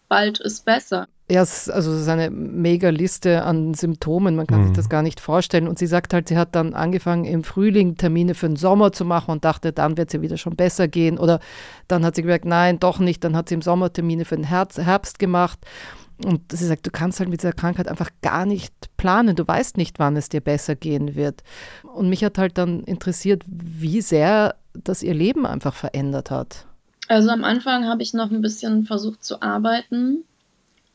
F: bald ist besser.
E: Ja, es ist also es ist eine mega Liste an Symptomen, man kann
G: Mhm.
E: sich das gar nicht vorstellen. Und sie sagt halt, sie hat dann angefangen im Frühling Termine für den Sommer zu machen und dachte, dann wird sie wieder schon besser gehen. Oder dann hat sie gemerkt, nein, doch nicht. Dann hat sie im Sommer Termine für den Herz, Herbst gemacht. Und sie sagt, du kannst halt mit dieser Krankheit einfach gar nicht planen. Du weißt nicht, wann es dir besser gehen wird. Und mich hat halt dann interessiert, wie sehr das ihr Leben einfach verändert hat.
F: Also am Anfang habe ich noch ein bisschen versucht zu arbeiten,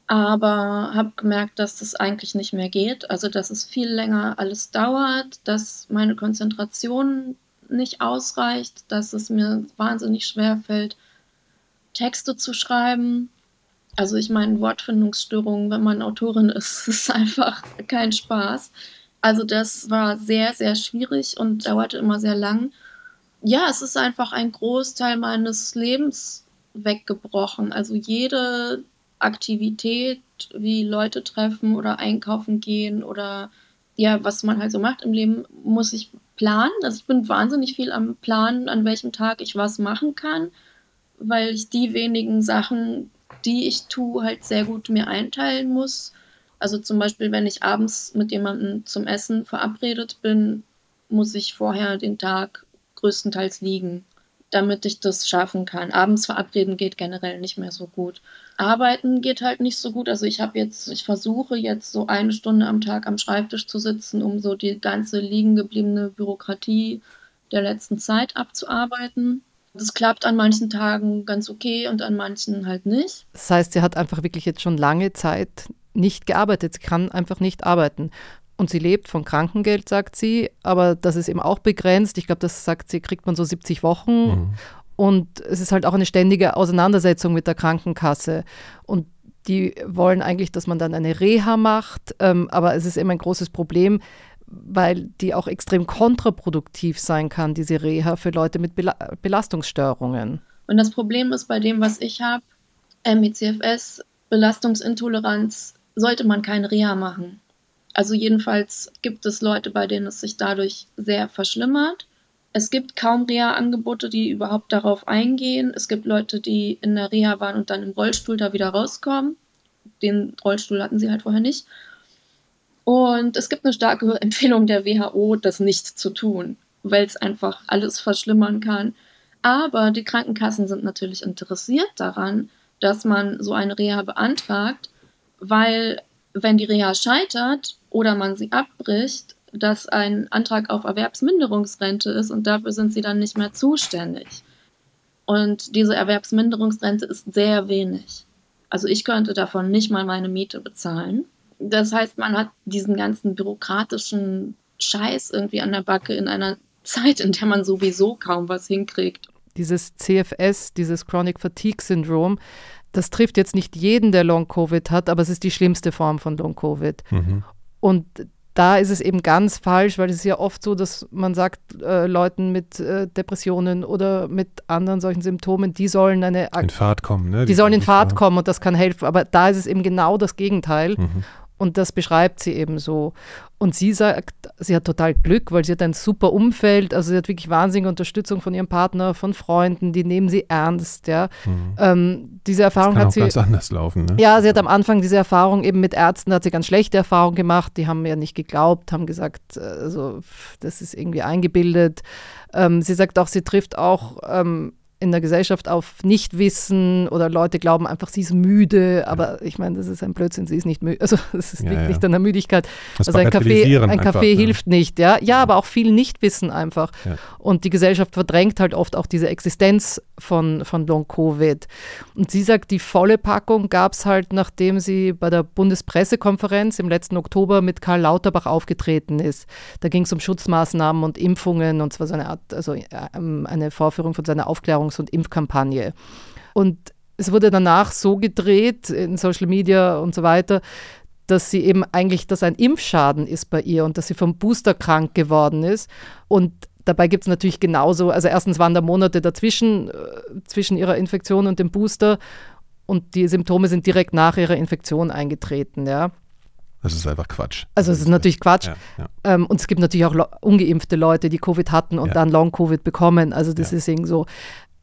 F: aber habe gemerkt, dass das eigentlich nicht mehr geht. Also dass es viel länger alles dauert, dass meine Konzentration nicht ausreicht, dass es mir wahnsinnig schwer fällt, Texte zu schreiben. Also ich meine, Wortfindungsstörungen, wenn man Autorin ist, ist einfach kein Spaß. Also das war sehr, sehr schwierig und dauerte immer sehr lang. Ja, es ist einfach ein Großteil meines Lebens weggebrochen. Also jede Aktivität, wie Leute treffen oder einkaufen gehen oder ja, was man halt so macht im Leben, muss ich planen. Also ich bin wahnsinnig viel am Planen, an welchem Tag ich was machen kann, weil ich die wenigen Sachen, die ich tue, halt sehr gut mir einteilen muss. Also zum Beispiel, wenn ich abends mit jemandem zum Essen verabredet bin, muss ich vorher den Tag größtenteils liegen, damit ich das schaffen kann. Abends verabreden geht generell nicht mehr so gut. Arbeiten geht halt nicht so gut. Also ich habe jetzt, ich versuche jetzt so eine Stunde am Tag am Schreibtisch zu sitzen, um so die ganze liegen gebliebene Bürokratie der letzten Zeit abzuarbeiten. Das klappt an manchen Tagen ganz okay und an manchen halt nicht.
E: Das heißt, sie hat einfach wirklich jetzt schon lange Zeit nicht gearbeitet. Sie kann einfach nicht arbeiten. Und sie lebt von Krankengeld, sagt sie, aber das ist eben auch begrenzt. Ich glaube, das sagt sie, kriegt man so 70 Wochen.
G: Mhm.
E: Und es ist halt auch eine ständige Auseinandersetzung mit der Krankenkasse. Und die wollen eigentlich, dass man dann eine Reha macht, ähm, aber es ist eben ein großes Problem, weil die auch extrem kontraproduktiv sein kann, diese Reha für Leute mit Bela Belastungsstörungen.
F: Und das Problem ist bei dem, was ich habe, ME/CFS, Belastungsintoleranz, sollte man keine Reha machen. Also jedenfalls gibt es Leute, bei denen es sich dadurch sehr verschlimmert. Es gibt kaum Reha-Angebote, die überhaupt darauf eingehen. Es gibt Leute, die in der Reha waren und dann im Rollstuhl da wieder rauskommen. Den Rollstuhl hatten sie halt vorher nicht. Und es gibt eine starke Empfehlung der WHO, das nicht zu tun, weil es einfach alles verschlimmern kann. Aber die Krankenkassen sind natürlich interessiert daran, dass man so eine Reha beantragt, weil wenn die Reha scheitert oder man sie abbricht, das ein Antrag auf Erwerbsminderungsrente ist und dafür sind sie dann nicht mehr zuständig. Und diese Erwerbsminderungsrente ist sehr wenig. Also ich könnte davon nicht mal meine Miete bezahlen. Das heißt, man hat diesen ganzen bürokratischen Scheiß irgendwie an der Backe in einer Zeit, in der man sowieso kaum was hinkriegt.
E: Dieses CFS, dieses Chronic Fatigue Syndrom, das trifft jetzt nicht jeden, der Long-Covid hat, aber es ist die schlimmste Form von Long-Covid.
G: Mhm.
E: Und da ist es eben ganz falsch, weil es ist ja oft so, dass man sagt, äh, Leuten mit äh, Depressionen oder mit anderen solchen Symptomen, die sollen eine
G: In Fahrt kommen, ne?
E: die sollen in Fahrt kommen und das kann helfen. Aber da ist es eben genau das Gegenteil.
G: Mhm.
E: Und das beschreibt sie eben so. Und sie sagt, sie hat total Glück, weil sie hat ein super Umfeld. Also sie hat wirklich wahnsinnige Unterstützung von ihrem Partner, von Freunden, die nehmen sie ernst. Ja. Ähm, diese Erfahrung
G: Mhm. Kann
E: hat
G: auch
E: sie.
G: ganz anders laufen, ne?
E: Ja, sie hat am Anfang diese Erfahrung eben mit Ärzten, da hat sie ganz schlechte Erfahrungen gemacht. Die haben mir nicht geglaubt, haben gesagt, also, das ist irgendwie eingebildet. Ähm, sie sagt auch, sie trifft auch ähm, in der Gesellschaft auf Nichtwissen oder Leute glauben einfach, sie ist müde. Aber ich meine, das ist ein Blödsinn, sie ist nicht müde. Also es ist
G: Ja,
E: liegt
G: ja.
E: nicht an der Müdigkeit.
G: Das
E: also ein Kaffee, ein
G: einfach,
E: Kaffee
G: ne?
E: hilft nicht, ja. Ja, aber auch viel Nichtwissen einfach.
G: Ja.
E: Und die Gesellschaft verdrängt halt oft auch diese Existenz von, von Long-Covid. Und sie sagt, die volle Packung gab es halt, nachdem sie bei der Bundespressekonferenz im letzten Oktober mit Karl Lauterbach aufgetreten ist. Da ging es um Schutzmaßnahmen und Impfungen und zwar so eine Art, also ähm, eine Vorführung von seiner Aufklärungs- und Impfkampagne. Und es wurde danach so gedreht in Social Media und so weiter, dass sie eben eigentlich, dass ein Impfschaden ist bei ihr und dass sie vom Booster krank geworden ist. Und dabei gibt es natürlich genauso, also erstens waren da Monate dazwischen, äh, zwischen ihrer Infektion und dem Booster und die Symptome sind direkt nach ihrer Infektion eingetreten, ja.
G: Das ist einfach Quatsch.
E: Also es ist natürlich Quatsch.
G: Ja, ja.
E: Ähm, und es gibt natürlich auch ungeimpfte Leute, die Covid hatten und
G: Ja.
E: dann Long-Covid bekommen. Also das ist irgendwie so.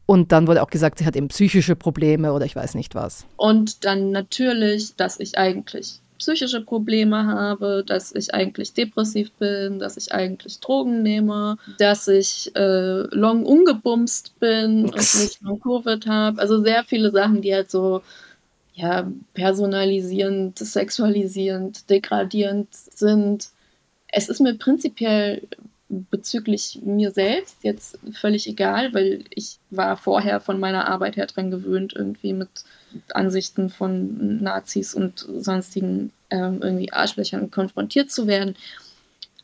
E: Und dann wurde auch gesagt, sie hat eben psychische Probleme oder ich weiß nicht was.
F: Und dann natürlich, dass ich eigentlich psychische Probleme habe, dass ich eigentlich depressiv bin, dass ich eigentlich Drogen nehme, dass ich äh, long ungebumst bin und nicht long Covid habe. Also sehr viele Sachen, die halt so ja, personalisierend, sexualisierend, degradierend sind. Es ist mir prinzipiell bezüglich mir selbst jetzt völlig egal, weil ich war vorher von meiner Arbeit her dran gewöhnt, irgendwie mit Ansichten von Nazis und sonstigen ähm, irgendwie Arschlöchern konfrontiert zu werden.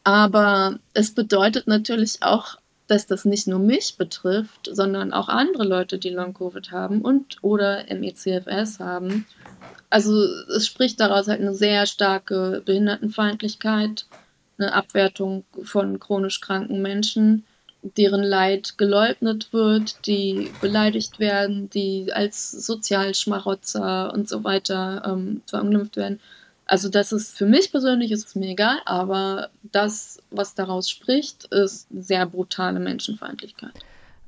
F: Aber es bedeutet natürlich auch, dass das nicht nur mich betrifft, sondern auch andere Leute, die Long-Covid haben und oder MECFS haben. Also es spricht daraus halt eine sehr starke Behindertenfeindlichkeit, eine Abwertung von chronisch kranken Menschen, deren Leid geleugnet wird, die beleidigt werden, die als Sozialschmarotzer und so weiter ähm, verunglimpft werden. Also das ist für mich persönlich ist es mir egal, aber das, was daraus spricht, ist sehr brutale Menschenfeindlichkeit.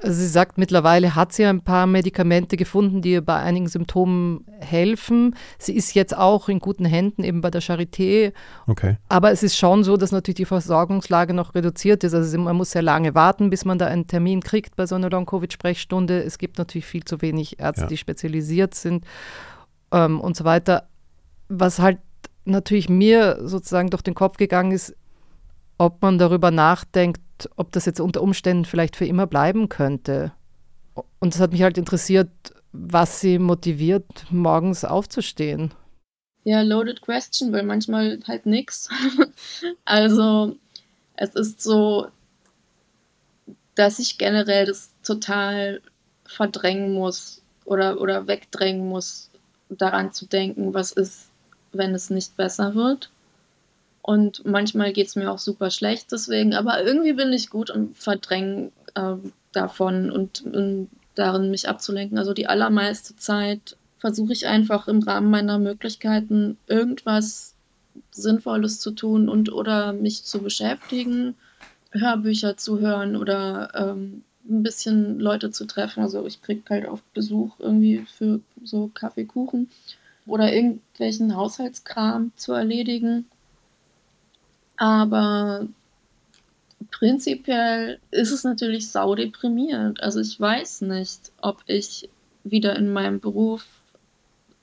E: Also sie sagt, mittlerweile hat sie ein paar Medikamente gefunden, die ihr bei einigen Symptomen helfen. Sie ist jetzt auch in guten Händen, eben bei der Charité.
G: Okay.
E: Aber es ist schon so, dass natürlich die Versorgungslage noch reduziert ist. Also man muss sehr lange warten, bis man da einen Termin kriegt bei so einer Long-Covid-Sprechstunde. Es gibt natürlich viel zu wenig Ärzte,
G: Ja.
E: die spezialisiert sind ähm, und so weiter. Was halt natürlich mir sozusagen durch den Kopf gegangen ist, ob man darüber nachdenkt, ob das jetzt unter Umständen vielleicht für immer bleiben könnte. Und es hat mich halt interessiert, was sie motiviert, morgens aufzustehen.
F: Ja, loaded question, weil manchmal halt nix. also es ist so, dass ich generell das total verdrängen muss oder, oder wegdrängen muss, daran zu denken, was ist, wenn es nicht besser wird. Und manchmal geht es mir auch super schlecht deswegen, aber irgendwie bin ich gut im Verdrängen äh, davon und, und darin, mich abzulenken. Also die allermeiste Zeit versuche ich einfach im Rahmen meiner Möglichkeiten irgendwas Sinnvolles zu tun und oder mich zu beschäftigen, Hörbücher zu hören oder ähm, ein bisschen Leute zu treffen. Also ich kriege halt oft Besuch irgendwie für so Kaffee, Kuchen oder irgendwelchen Haushaltskram zu erledigen. Aber prinzipiell ist es natürlich saudeprimierend. Also ich weiß nicht, ob ich wieder in meinem Beruf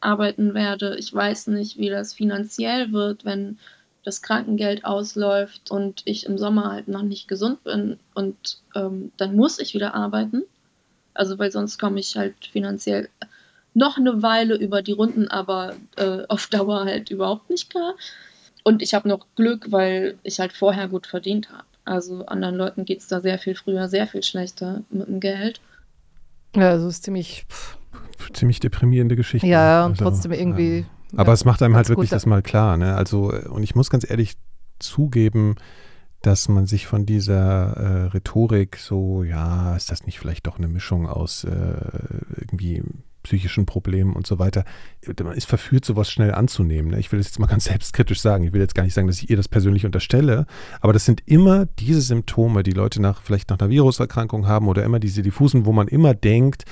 F: arbeiten werde. Ich weiß nicht, wie das finanziell wird, wenn das Krankengeld ausläuft und ich im Sommer halt noch nicht gesund bin und ähm, dann muss ich wieder arbeiten. Also weil sonst komme ich halt finanziell noch eine Weile über die Runden, aber äh, auf Dauer halt überhaupt nicht klar. Und ich habe noch Glück, weil ich halt vorher gut verdient habe. Also anderen Leuten geht es da sehr viel früher, sehr viel schlechter mit dem Geld.
E: Ja, also es ist ziemlich, pff,
G: Ziemlich deprimierende Geschichte.
E: ja, und
G: Also,
E: trotzdem irgendwie.
G: ja. Aber
E: ja,
G: es macht einem halt wirklich
E: gut.
G: das mal klar. Ne? Also, äh, und ich muss ganz ehrlich zugeben, dass man sich von dieser äh, Rhetorik so, ja, ist das nicht vielleicht doch eine Mischung aus äh, irgendwie psychischen Problemen und so weiter. Man ist verführt, sowas schnell anzunehmen. Ne? Ich will das jetzt mal ganz selbstkritisch sagen. Ich will jetzt gar nicht sagen, dass ich ihr das persönlich unterstelle, aber das sind immer diese Symptome, die Leute nach vielleicht nach einer Viruserkrankung haben oder immer diese diffusen, wo man immer denkt,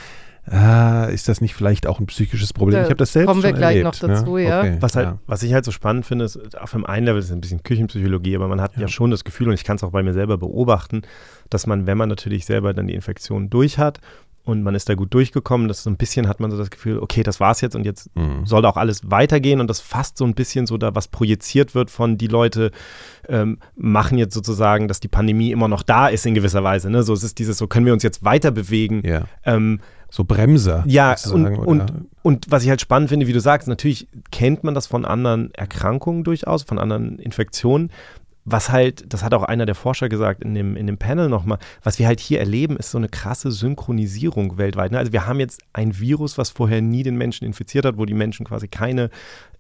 G: ah, ist das nicht vielleicht auch ein psychisches Problem?
E: Da
G: ich habe das selbst
E: kommen wir
G: schon
E: gleich
G: erlebt,
E: noch dazu,
G: ne?
E: ja.
G: Okay,
B: Was, halt,
G: ja.
B: was ich halt so spannend finde, ist, auf dem einen Level ist es ein bisschen Küchenpsychologie, aber man hat ja,
G: Ja.
B: schon das Gefühl, und ich kann es auch bei mir selber beobachten, dass man, wenn man natürlich selber dann die Infektion durch hat und man ist da gut durchgekommen, dass so ein bisschen hat man so das Gefühl, okay, das war's jetzt und jetzt
G: Mhm.
B: soll da auch alles weitergehen und das fast so ein bisschen so da was projiziert wird von die Leute ähm, machen jetzt sozusagen, dass die Pandemie immer noch da ist in gewisser Weise. Ne? So es ist dieses, so können wir uns jetzt weiter bewegen.
G: Ja.
B: Ähm,
G: So Bremser.
B: ja, und, und, und was ich halt spannend finde, wie du sagst, natürlich kennt man das von anderen Erkrankungen durchaus, von anderen Infektionen. Was halt, das hat auch einer der Forscher gesagt in dem, in dem Panel nochmal, was wir halt hier erleben, ist so eine krasse Synchronisierung weltweit. Ne? Also wir haben jetzt ein Virus, was vorher nie den Menschen infiziert hat, wo die Menschen quasi keine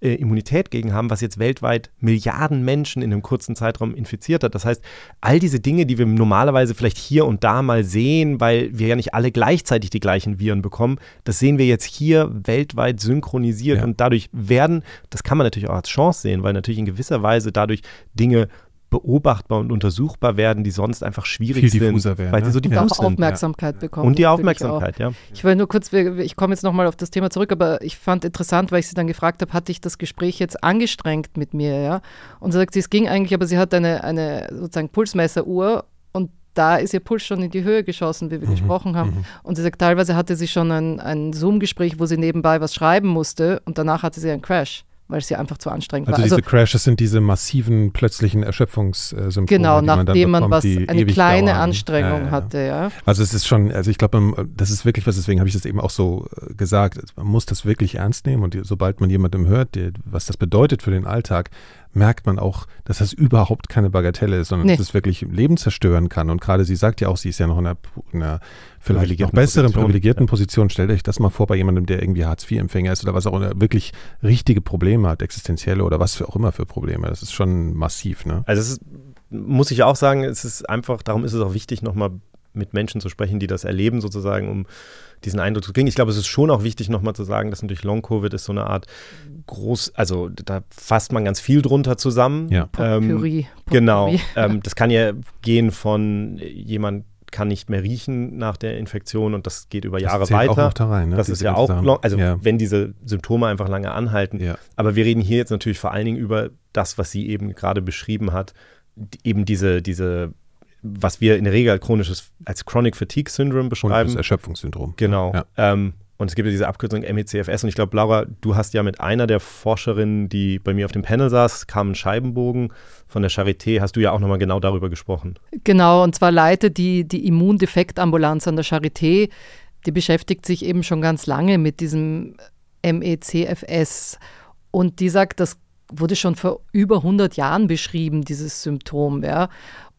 B: äh, Immunität gegen haben, was jetzt weltweit Milliarden Menschen in einem kurzen Zeitraum infiziert hat. Das heißt, all diese Dinge, die wir normalerweise vielleicht hier und da mal sehen, weil wir ja nicht alle gleichzeitig die gleichen Viren bekommen, das sehen wir jetzt hier weltweit synchronisiert ja. und dadurch werden, das kann man natürlich auch als Chance sehen, weil natürlich in gewisser Weise dadurch Dinge beobachtbar und untersuchbar werden, die sonst einfach schwierig
G: Viel
B: sind,
G: werden,
B: weil sie so
E: diffus
B: sind.
E: auch Aufmerksamkeit ja. bekommen.
B: Und die Aufmerksamkeit, ja.
E: Ich will nur kurz, ich komme jetzt nochmal auf das Thema zurück, aber ich fand interessant, weil ich sie dann gefragt habe, hatte ich das Gespräch jetzt angestrengt mit mir, ja? Und sie sagt, sie, es ging eigentlich, aber sie hat eine, eine sozusagen Pulsmesseruhr und da ist ihr Puls schon in die Höhe geschossen, wie wir mhm. gesprochen haben. Mhm. Und sie sagt, teilweise hatte sie schon ein, ein Zoom-Gespräch, wo sie nebenbei was schreiben musste und danach hatte sie einen Crash weil es ja einfach zu anstrengend
G: also
E: war.
G: Also diese Crashes sind diese massiven plötzlichen Erschöpfungssymptome.
E: Genau, nachdem man,
G: bekommt,
E: was eine kleine dauern. Anstrengung ja, ja. hatte, ja.
G: Also es ist schon, also ich glaube, das ist wirklich was, deswegen habe ich das eben auch so äh, gesagt, man muss das wirklich ernst nehmen und sobald man jemandem hört, was das bedeutet für den Alltag, merkt man auch, dass das überhaupt keine Bagatelle ist, sondern nee. dass es wirklich Leben zerstören kann. Und gerade sie sagt ja auch, sie ist ja noch in einer, in einer vielleicht noch besseren, Position. privilegierten ja. Position. Stellt euch das mal vor bei jemandem, der irgendwie Hartz-IV-Empfänger ist oder was auch immer, wirklich richtige Probleme hat, existenzielle oder was für auch immer für Probleme. Das ist schon massiv. Ne?
B: Also es ist, muss ich auch sagen, es ist einfach, darum ist es auch wichtig, nochmal mit Menschen zu sprechen, die das erleben, sozusagen, um diesen Eindruck zu kriegen. Ich glaube, es ist schon auch wichtig, nochmal zu sagen, dass natürlich Long-Covid ist so eine Art groß, also da fasst man ganz viel drunter zusammen.
G: Ja.
E: Ähm,
B: genau. Ähm, das kann ja gehen von jemand kann nicht mehr riechen nach der Infektion und das geht über Jahre weiter. Auch
G: noch da rein,
B: ne? Das Diese ist ja auch, long, also ja. wenn diese Symptome einfach lange anhalten. Ja. Aber wir reden hier jetzt natürlich vor allen Dingen über das, was sie eben gerade beschrieben hat, eben diese, diese was wir in der Regel chronisches als Chronic Fatigue Syndrome beschreiben. Das
G: Erschöpfungssyndrom.
B: Genau. Ja. Ähm, und es gibt ja diese Abkürzung MECFS. Und ich glaube, Laura, du hast ja mit einer der Forscherinnen, die bei mir auf dem Panel saß, Carmen Scheibenbogen von der Charité, hast du ja auch nochmal genau darüber gesprochen.
E: Genau, und zwar leitet die, die Immundefektambulanz an der Charité, die beschäftigt sich eben schon ganz lange mit diesem MECFS. Und die sagt, das wurde schon vor über 100 Jahren beschrieben, dieses Symptom. Ja.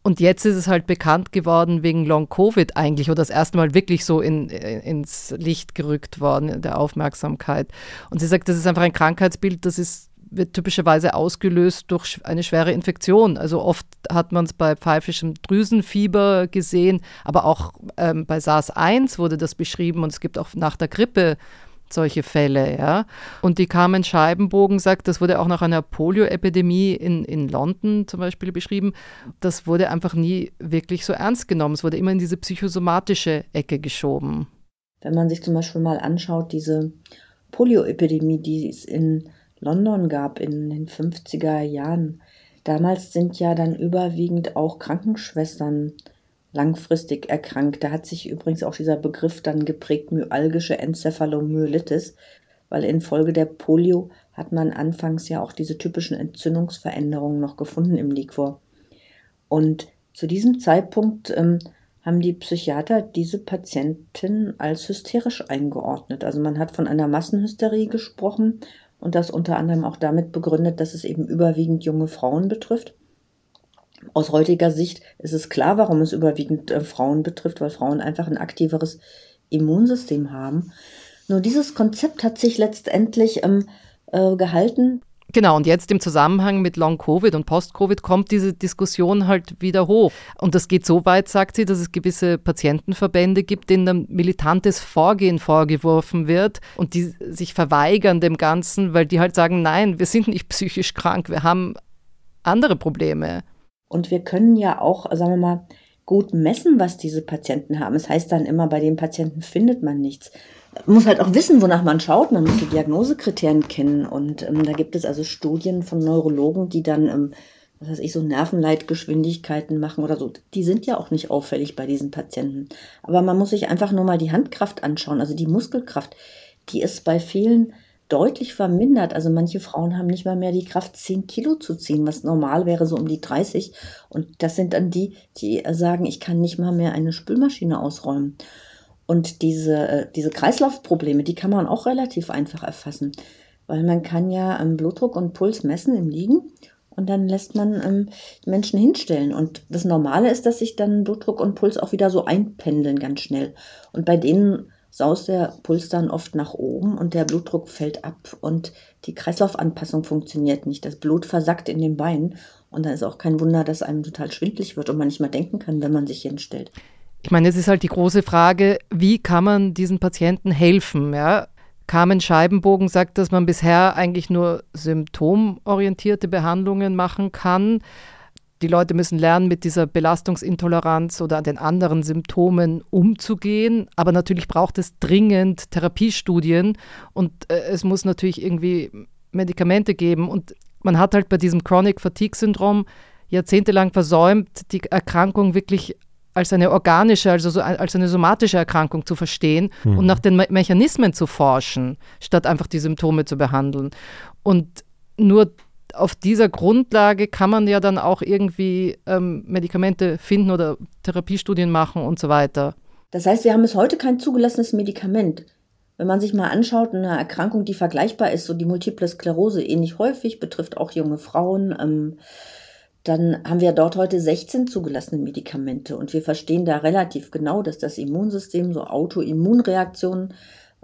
E: Und jetzt ist es halt bekannt geworden wegen Long-Covid eigentlich oder das erste Mal wirklich so in, in, ins Licht gerückt worden, in der Aufmerksamkeit. Und sie sagt, das ist einfach ein Krankheitsbild, das ist, wird typischerweise ausgelöst durch eine schwere Infektion. Also oft hat man es bei pfeifischem Drüsenfieber gesehen, aber auch ähm, bei SARS-1 wurde das beschrieben und es gibt auch nach der Grippe solche Fälle, ja. Und die Carmen Scheibenbogen sagt, das wurde auch nach einer Polio-Epidemie in, in London zum Beispiel beschrieben, das wurde einfach nie wirklich so ernst genommen. Es wurde immer in diese psychosomatische Ecke geschoben.
J: Wenn man sich zum Beispiel mal anschaut, diese Polio-Epidemie, die es in London gab in den 50er Jahren, damals sind ja dann überwiegend auch Krankenschwestern langfristig erkrankt. Da hat sich übrigens auch dieser Begriff dann geprägt, myalgische Enzephalomyelitis, weil infolge der Polio hat man anfangs ja auch diese typischen Entzündungsveränderungen noch gefunden im Liquor. Und zu diesem Zeitpunkt ähm, haben die Psychiater diese Patientin als hysterisch eingeordnet. Also man hat von einer Massenhysterie gesprochen und das unter anderem auch damit begründet, dass es eben überwiegend junge Frauen betrifft. Aus heutiger Sicht ist es klar, warum es überwiegend äh, Frauen betrifft, weil Frauen einfach ein aktiveres Immunsystem haben. Nur dieses Konzept hat sich letztendlich ähm, äh, gehalten.
E: Genau, und jetzt im Zusammenhang mit Long-Covid und Post-Covid kommt diese Diskussion halt wieder hoch. Und das geht so weit, sagt sie, dass es gewisse Patientenverbände gibt, denen dann militantes Vorgehen vorgeworfen wird und die sich verweigern dem Ganzen, weil die halt sagen, nein, wir sind nicht psychisch krank, wir haben andere Probleme.
J: Und wir können ja auch, sagen wir mal, gut messen, was diese Patienten haben. Es das heißt dann immer, bei den Patienten findet man nichts. Man muss halt auch wissen, wonach man schaut. Man muss die Diagnosekriterien kennen. Und ähm, da gibt es also Studien von Neurologen, die dann, ähm, was weiß ich, so Nervenleitgeschwindigkeiten machen oder so. Die sind ja auch nicht auffällig bei diesen Patienten. Aber man muss sich einfach nur mal die Handkraft anschauen, also die Muskelkraft. Die ist bei vielen deutlich vermindert. Also manche Frauen haben nicht mal mehr die Kraft, 10 Kilo zu ziehen, was normal wäre so um die 30. Und das sind dann die, die sagen, ich kann nicht mal mehr eine Spülmaschine ausräumen. Und diese, äh, diese Kreislaufprobleme, die kann man auch relativ einfach erfassen, weil man kann ja Blutdruck und Puls messen im Liegen und dann lässt man ähm, Menschen hinstellen. Und das Normale ist, dass sich dann Blutdruck und Puls auch wieder so einpendeln ganz schnell. Und bei denen saust der Puls dann oft nach oben und der Blutdruck fällt ab und die Kreislaufanpassung funktioniert nicht. Das Blut versackt in den Beinen und dann ist auch kein Wunder, dass einem total schwindlig wird und man nicht mehr denken kann, wenn man sich hinstellt.
E: Ich meine, es ist halt die große Frage, wie kann man diesen Patienten helfen? Ja? Carmen Scheibenbogen sagt, dass man bisher eigentlich nur symptomorientierte Behandlungen machen kann. Die Leute müssen lernen, mit dieser Belastungsintoleranz oder den anderen Symptomen umzugehen. Aber natürlich braucht es dringend Therapiestudien und äh, es muss natürlich irgendwie Medikamente geben. Und man hat halt bei diesem Chronic Fatigue Syndrom jahrzehntelang versäumt, die Erkrankung wirklich als eine organische, also so als eine somatische Erkrankung zu verstehen mhm. und nach den Me Mechanismen zu forschen, statt einfach die Symptome zu behandeln. Und nur auf dieser Grundlage kann man ja dann auch irgendwie ähm, Medikamente finden oder Therapiestudien machen und so weiter.
J: Das heißt, wir haben bis heute kein zugelassenes Medikament. Wenn man sich mal anschaut, eine Erkrankung, die vergleichbar ist, so die Multiple Sklerose ähnlich häufig, betrifft auch junge Frauen, ähm, dann haben wir dort heute 16 zugelassene Medikamente und wir verstehen da relativ genau, dass das Immunsystem so Autoimmunreaktionen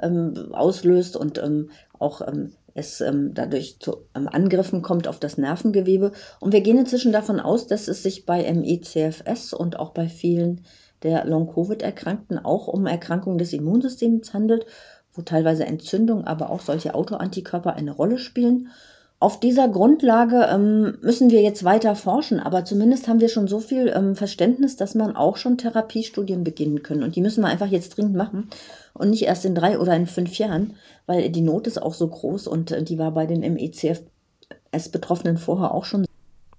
J: ähm, auslöst und ähm, auch ähm, es ähm, dadurch zu ähm, Angriffen kommt auf das Nervengewebe. Und wir gehen inzwischen davon aus, dass es sich bei MECFS und auch bei vielen der Long-Covid-Erkrankten auch um Erkrankungen des Immunsystems handelt, wo teilweise Entzündungen, aber auch solche Autoantikörper eine Rolle spielen. Auf dieser Grundlage ähm, müssen wir jetzt weiter forschen, aber zumindest haben wir schon so viel ähm, Verständnis, dass man auch schon Therapiestudien beginnen können. Und die müssen wir einfach jetzt dringend machen und nicht erst in drei oder in fünf Jahren, weil die Not ist auch so groß und äh, die war bei den MECFS-Betroffenen vorher auch schon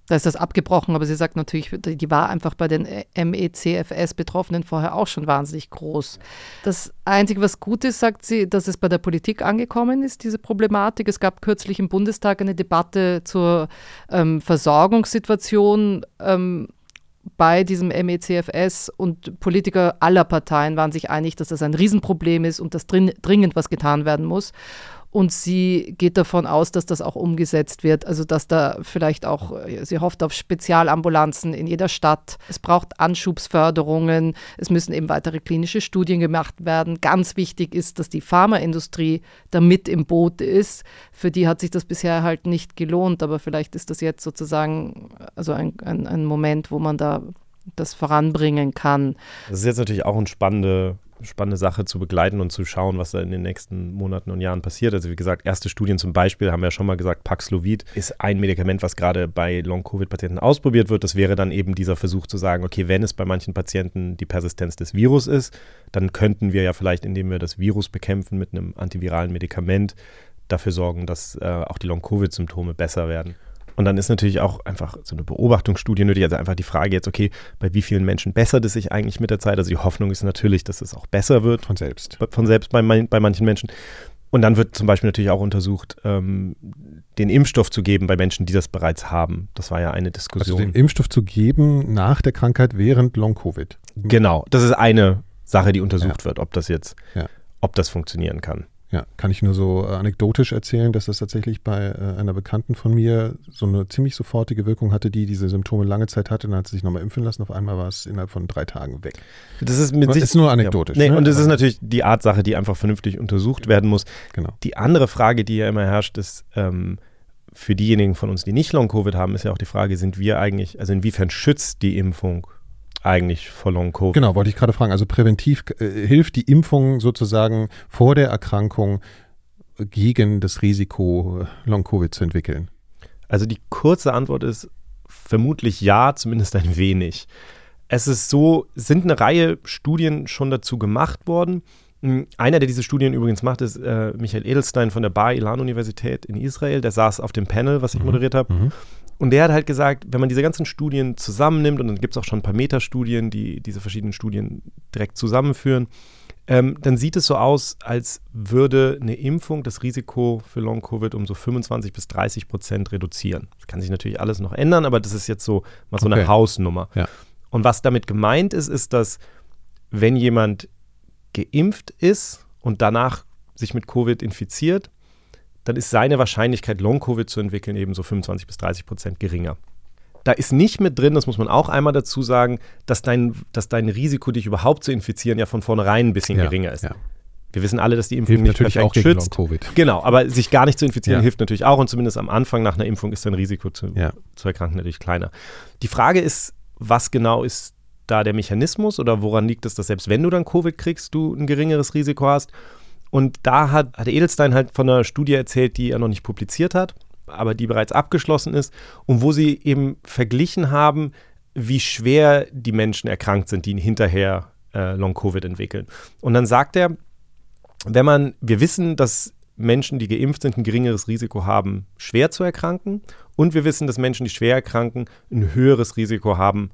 E: da ist das abgebrochen, aber sie sagt natürlich, die war einfach bei den MECFS-Betroffenen vorher auch schon wahnsinnig groß. Das Einzige, was gut ist, sagt sie, dass es bei der Politik angekommen ist, diese Problematik. Es gab kürzlich im Bundestag eine Debatte zur ähm, Versorgungssituation ähm, bei diesem MECFS und Politiker aller Parteien waren sich einig, dass das ein Riesenproblem ist und dass drin, dringend was getan werden muss. Und sie geht davon aus, dass das auch umgesetzt wird. Also dass da vielleicht auch, sie hofft auf Spezialambulanzen in jeder Stadt. Es braucht Anschubsförderungen. Es müssen eben weitere klinische Studien gemacht werden. Ganz wichtig ist, dass die Pharmaindustrie da mit im Boot ist. Für die hat sich das bisher halt nicht gelohnt. Aber vielleicht ist das jetzt sozusagen also ein, ein, ein Moment, wo man da das voranbringen kann.
B: Das ist jetzt natürlich auch ein spannende spannende Sache zu begleiten und zu schauen, was da in den nächsten Monaten und Jahren passiert. Also wie gesagt, erste Studien zum Beispiel haben wir ja schon mal gesagt, Paxlovid ist ein Medikament, was gerade bei Long-Covid-Patienten ausprobiert wird. Das wäre dann eben dieser Versuch zu sagen, okay, wenn es bei manchen Patienten die Persistenz des Virus ist, dann könnten wir ja vielleicht, indem wir das Virus bekämpfen mit einem antiviralen Medikament, dafür sorgen, dass äh, auch die Long-Covid-Symptome besser werden. Und dann ist natürlich auch einfach so eine Beobachtungsstudie nötig. Also einfach die Frage jetzt, okay, bei wie vielen Menschen bessert es sich eigentlich mit der Zeit? Also die Hoffnung ist natürlich, dass es auch besser wird.
G: Von selbst.
B: Von selbst bei, bei manchen Menschen. Und dann wird zum Beispiel natürlich auch untersucht, ähm, den Impfstoff zu geben bei Menschen, die das bereits haben. Das war ja eine Diskussion.
G: Also den Impfstoff zu geben nach der Krankheit während Long-Covid.
B: Genau, das ist eine Sache, die untersucht ja. wird, ob das jetzt, ja. ob das funktionieren kann.
G: Ja, kann ich nur so äh, anekdotisch erzählen, dass das tatsächlich bei äh, einer Bekannten von mir so eine ziemlich sofortige Wirkung hatte, die diese Symptome lange Zeit hatte. Dann hat sie sich nochmal impfen lassen. Auf einmal war es innerhalb von drei Tagen weg.
B: Das ist mit
G: sich ist nur anekdotisch.
B: Ja. Nee, ne? Und das ist natürlich die Art Sache, die einfach vernünftig untersucht werden muss.
G: Genau.
B: Die andere Frage, die ja immer herrscht, ist, ähm, für diejenigen von uns, die nicht Long-Covid haben, ist ja auch die Frage, sind wir eigentlich, also inwiefern schützt die Impfung eigentlich vor Long-Covid?
G: Genau, wollte ich gerade fragen. Also präventiv äh, hilft die Impfung sozusagen vor der Erkrankung gegen das Risiko, Long-Covid zu entwickeln?
B: Also die kurze Antwort ist vermutlich ja, zumindest ein wenig. Es ist so, sind eine Reihe Studien schon dazu gemacht worden. Hm, einer, der diese Studien übrigens macht, ist äh, Michael Edelstein von der Bar Ilan Universität in Israel. Der saß auf dem Panel, was ich mhm. moderiert habe. Mhm. Und der hat halt gesagt, wenn man diese ganzen Studien zusammennimmt, und dann gibt es auch schon ein paar Metastudien, die diese verschiedenen Studien direkt zusammenführen, ähm, dann sieht es so aus, als würde eine Impfung das Risiko für Long-Covid um so 25 bis 30 Prozent reduzieren. Das kann sich natürlich alles noch ändern, aber das ist jetzt so mal so okay. eine Hausnummer.
G: Ja.
B: Und was damit gemeint ist, ist, dass wenn jemand geimpft ist und danach sich mit Covid infiziert, dann ist seine Wahrscheinlichkeit, Long-Covid zu entwickeln, eben so 25 bis 30 Prozent geringer. Da ist nicht mit drin, das muss man auch einmal dazu sagen, dass dein, dass dein Risiko, dich überhaupt zu infizieren, ja von vornherein ein bisschen
G: Ja,
B: geringer ist.
G: ja.
B: Wir wissen alle, dass die Impfung
G: Hilft
B: nicht
G: natürlich
B: perfekt
G: auch gegen
B: schützt.
G: Long-Covid.
B: Genau, aber sich gar nicht zu infizieren
G: Ja.
B: hilft natürlich auch und zumindest am Anfang nach einer Impfung ist dein Risiko zu,
G: Ja.
B: zu erkranken natürlich kleiner. Die Frage ist, was genau ist da der Mechanismus oder woran liegt es, dass selbst wenn du dann Covid kriegst, du ein geringeres Risiko hast? Und da hat, hat Edelstein halt von einer Studie erzählt, die er noch nicht publiziert hat, aber die bereits abgeschlossen ist und wo sie eben verglichen haben, wie schwer die Menschen erkrankt sind, die hinterher äh, Long-Covid entwickeln. Und dann sagt er, wenn man, wir wissen, dass Menschen, die geimpft sind, ein geringeres Risiko haben, schwer zu erkranken. Und wir wissen, dass Menschen, die schwer erkranken, ein höheres Risiko haben,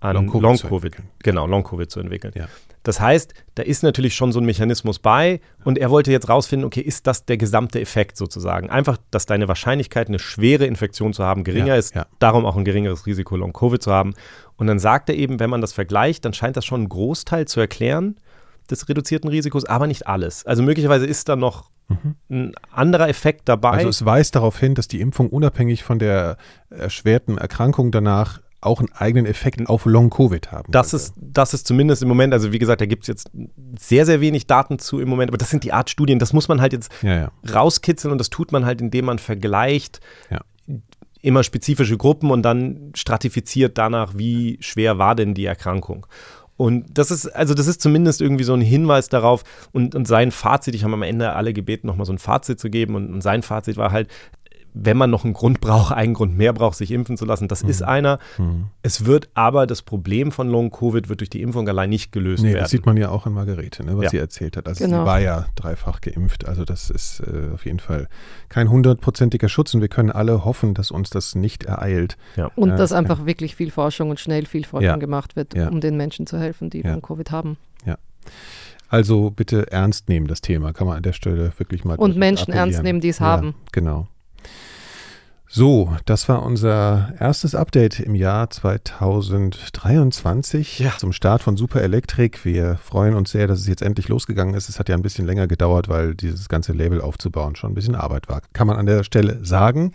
B: an
G: Long-Covid
B: Long genau, Long-Covid zu entwickeln.
G: Ja.
B: Das heißt, da ist natürlich schon so ein Mechanismus bei und er wollte jetzt rausfinden, okay, ist das der gesamte Effekt sozusagen? Einfach, dass deine Wahrscheinlichkeit, eine schwere Infektion zu haben, geringer
G: Ja,
B: ist,
G: ja.
B: darum auch ein geringeres Risiko, Long-Covid zu haben. Und dann sagt er eben, wenn man das vergleicht, dann scheint das schon einen Großteil zu erklären des reduzierten Risikos, aber nicht alles. Also möglicherweise ist da noch ein anderer Effekt dabei.
G: Mhm. Also es weist darauf hin, dass die Impfung unabhängig von der erschwerten Erkrankung danach auch einen eigenen Effekt auf Long-Covid haben
B: Das
G: könnte.
B: ist, das ist zumindest im Moment, also wie gesagt, da gibt es jetzt sehr, sehr wenig Daten zu im Moment, aber das sind die Art Studien, das muss man halt jetzt
G: Ja, ja.
B: rauskitzeln und das tut man halt, indem man vergleicht
G: Ja.
B: immer spezifische Gruppen und dann stratifiziert danach, wie schwer war denn die Erkrankung. Und das ist, also das ist zumindest irgendwie so ein Hinweis darauf und, und sein Fazit, ich habe am Ende alle gebeten, nochmal so ein Fazit zu geben und, und sein Fazit war halt, wenn man noch einen Grund braucht, einen Grund mehr braucht, sich impfen zu lassen, das ist einer.
G: Mhm.
B: Es wird aber, das Problem von Long-Covid wird durch die Impfung allein nicht gelöst
G: Nee,
B: werden.
G: das sieht man ja auch an Margarete, ne, was
B: Ja.
G: sie erzählt hat. Also
E: Genau.
G: sie war ja dreifach geimpft. Also das ist äh, auf jeden Fall kein hundertprozentiger Schutz und wir können alle hoffen, dass uns das nicht ereilt.
B: ja.
E: Und
G: Ja,
E: dass
G: ja.
E: einfach wirklich viel Forschung und schnell viel Forschung
G: Ja.
E: gemacht wird,
G: Ja.
E: um den Menschen zu helfen, die
G: Ja.
E: Long-Covid haben.
G: Also bitte ernst nehmen das Thema, kann man an der Stelle wirklich mal
E: Und Menschen ernst nehmen, die es
G: ja,
E: haben.
G: Genau. So, das war unser erstes Update im Jahr 2023
B: Ja.
G: zum Start von Super Electric. Wir freuen uns sehr, dass es jetzt endlich losgegangen ist. Es hat ja ein bisschen länger gedauert, weil dieses ganze Label aufzubauen schon ein bisschen Arbeit war. Kann man an der Stelle sagen.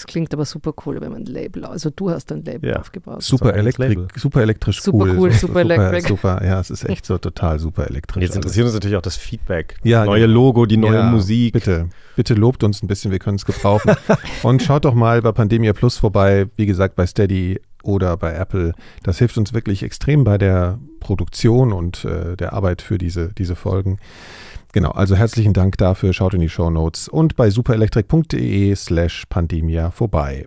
E: Das klingt aber super cool, wenn man ein Label, also du hast ein Label
B: Ja.
E: aufgebaut.
G: Super
B: Label.
G: super elektrisch
E: Super
G: cool.
E: cool,
G: so,
E: super electric.
G: Super, ja, es ist echt so total super elektrisch.
B: jetzt
G: alles.
B: interessiert uns natürlich auch das Feedback.
G: Ja,
B: das neue
G: genau.
B: Logo, die neue
G: Ja,
B: Musik.
G: Bitte, bitte lobt uns ein bisschen, wir können es gebrauchen. Und schaut doch mal bei Pandemia Plus vorbei, wie gesagt, bei Steady oder bei Apple. Das hilft uns wirklich extrem bei der Produktion und äh, der Arbeit für diese, diese Folgen. Genau, also herzlichen Dank dafür. Schaut in die Show Notes und bei superelektrik.de slash Pandemia vorbei.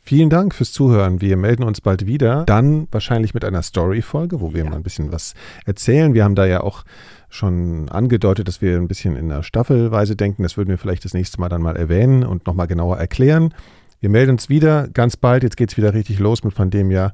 G: Vielen Dank fürs Zuhören. Wir melden uns bald wieder. Dann wahrscheinlich mit einer Story-Folge, wo wir mal ein bisschen was erzählen. Wir haben da ja auch schon angedeutet, dass wir ein bisschen in einer Staffelweise denken. Das würden wir vielleicht das nächste Mal dann mal erwähnen und nochmal genauer erklären. Wir melden uns wieder ganz bald. Jetzt geht es wieder richtig los mit Pandemia.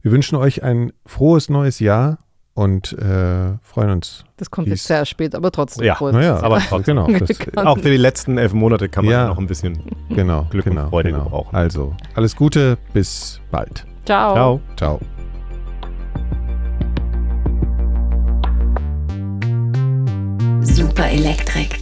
G: Wir wünschen euch ein frohes neues Jahr und äh, freuen uns.
E: Das kommt jetzt sehr spät, aber trotzdem.
B: Ja,
G: Naja, aber
B: trotzdem.
G: genau. Das,
E: Kann-
B: Auch für die letzten elf Monate kann man
G: Ja.
B: noch ein bisschen.
G: genau,
B: Glück und
G: genau,
B: Freude
G: genau.
B: gebrauchen.
G: Also, alles Gute, bis bald.
E: Ciao.
B: Ciao.
G: Ciao.
K: Super Elektrik.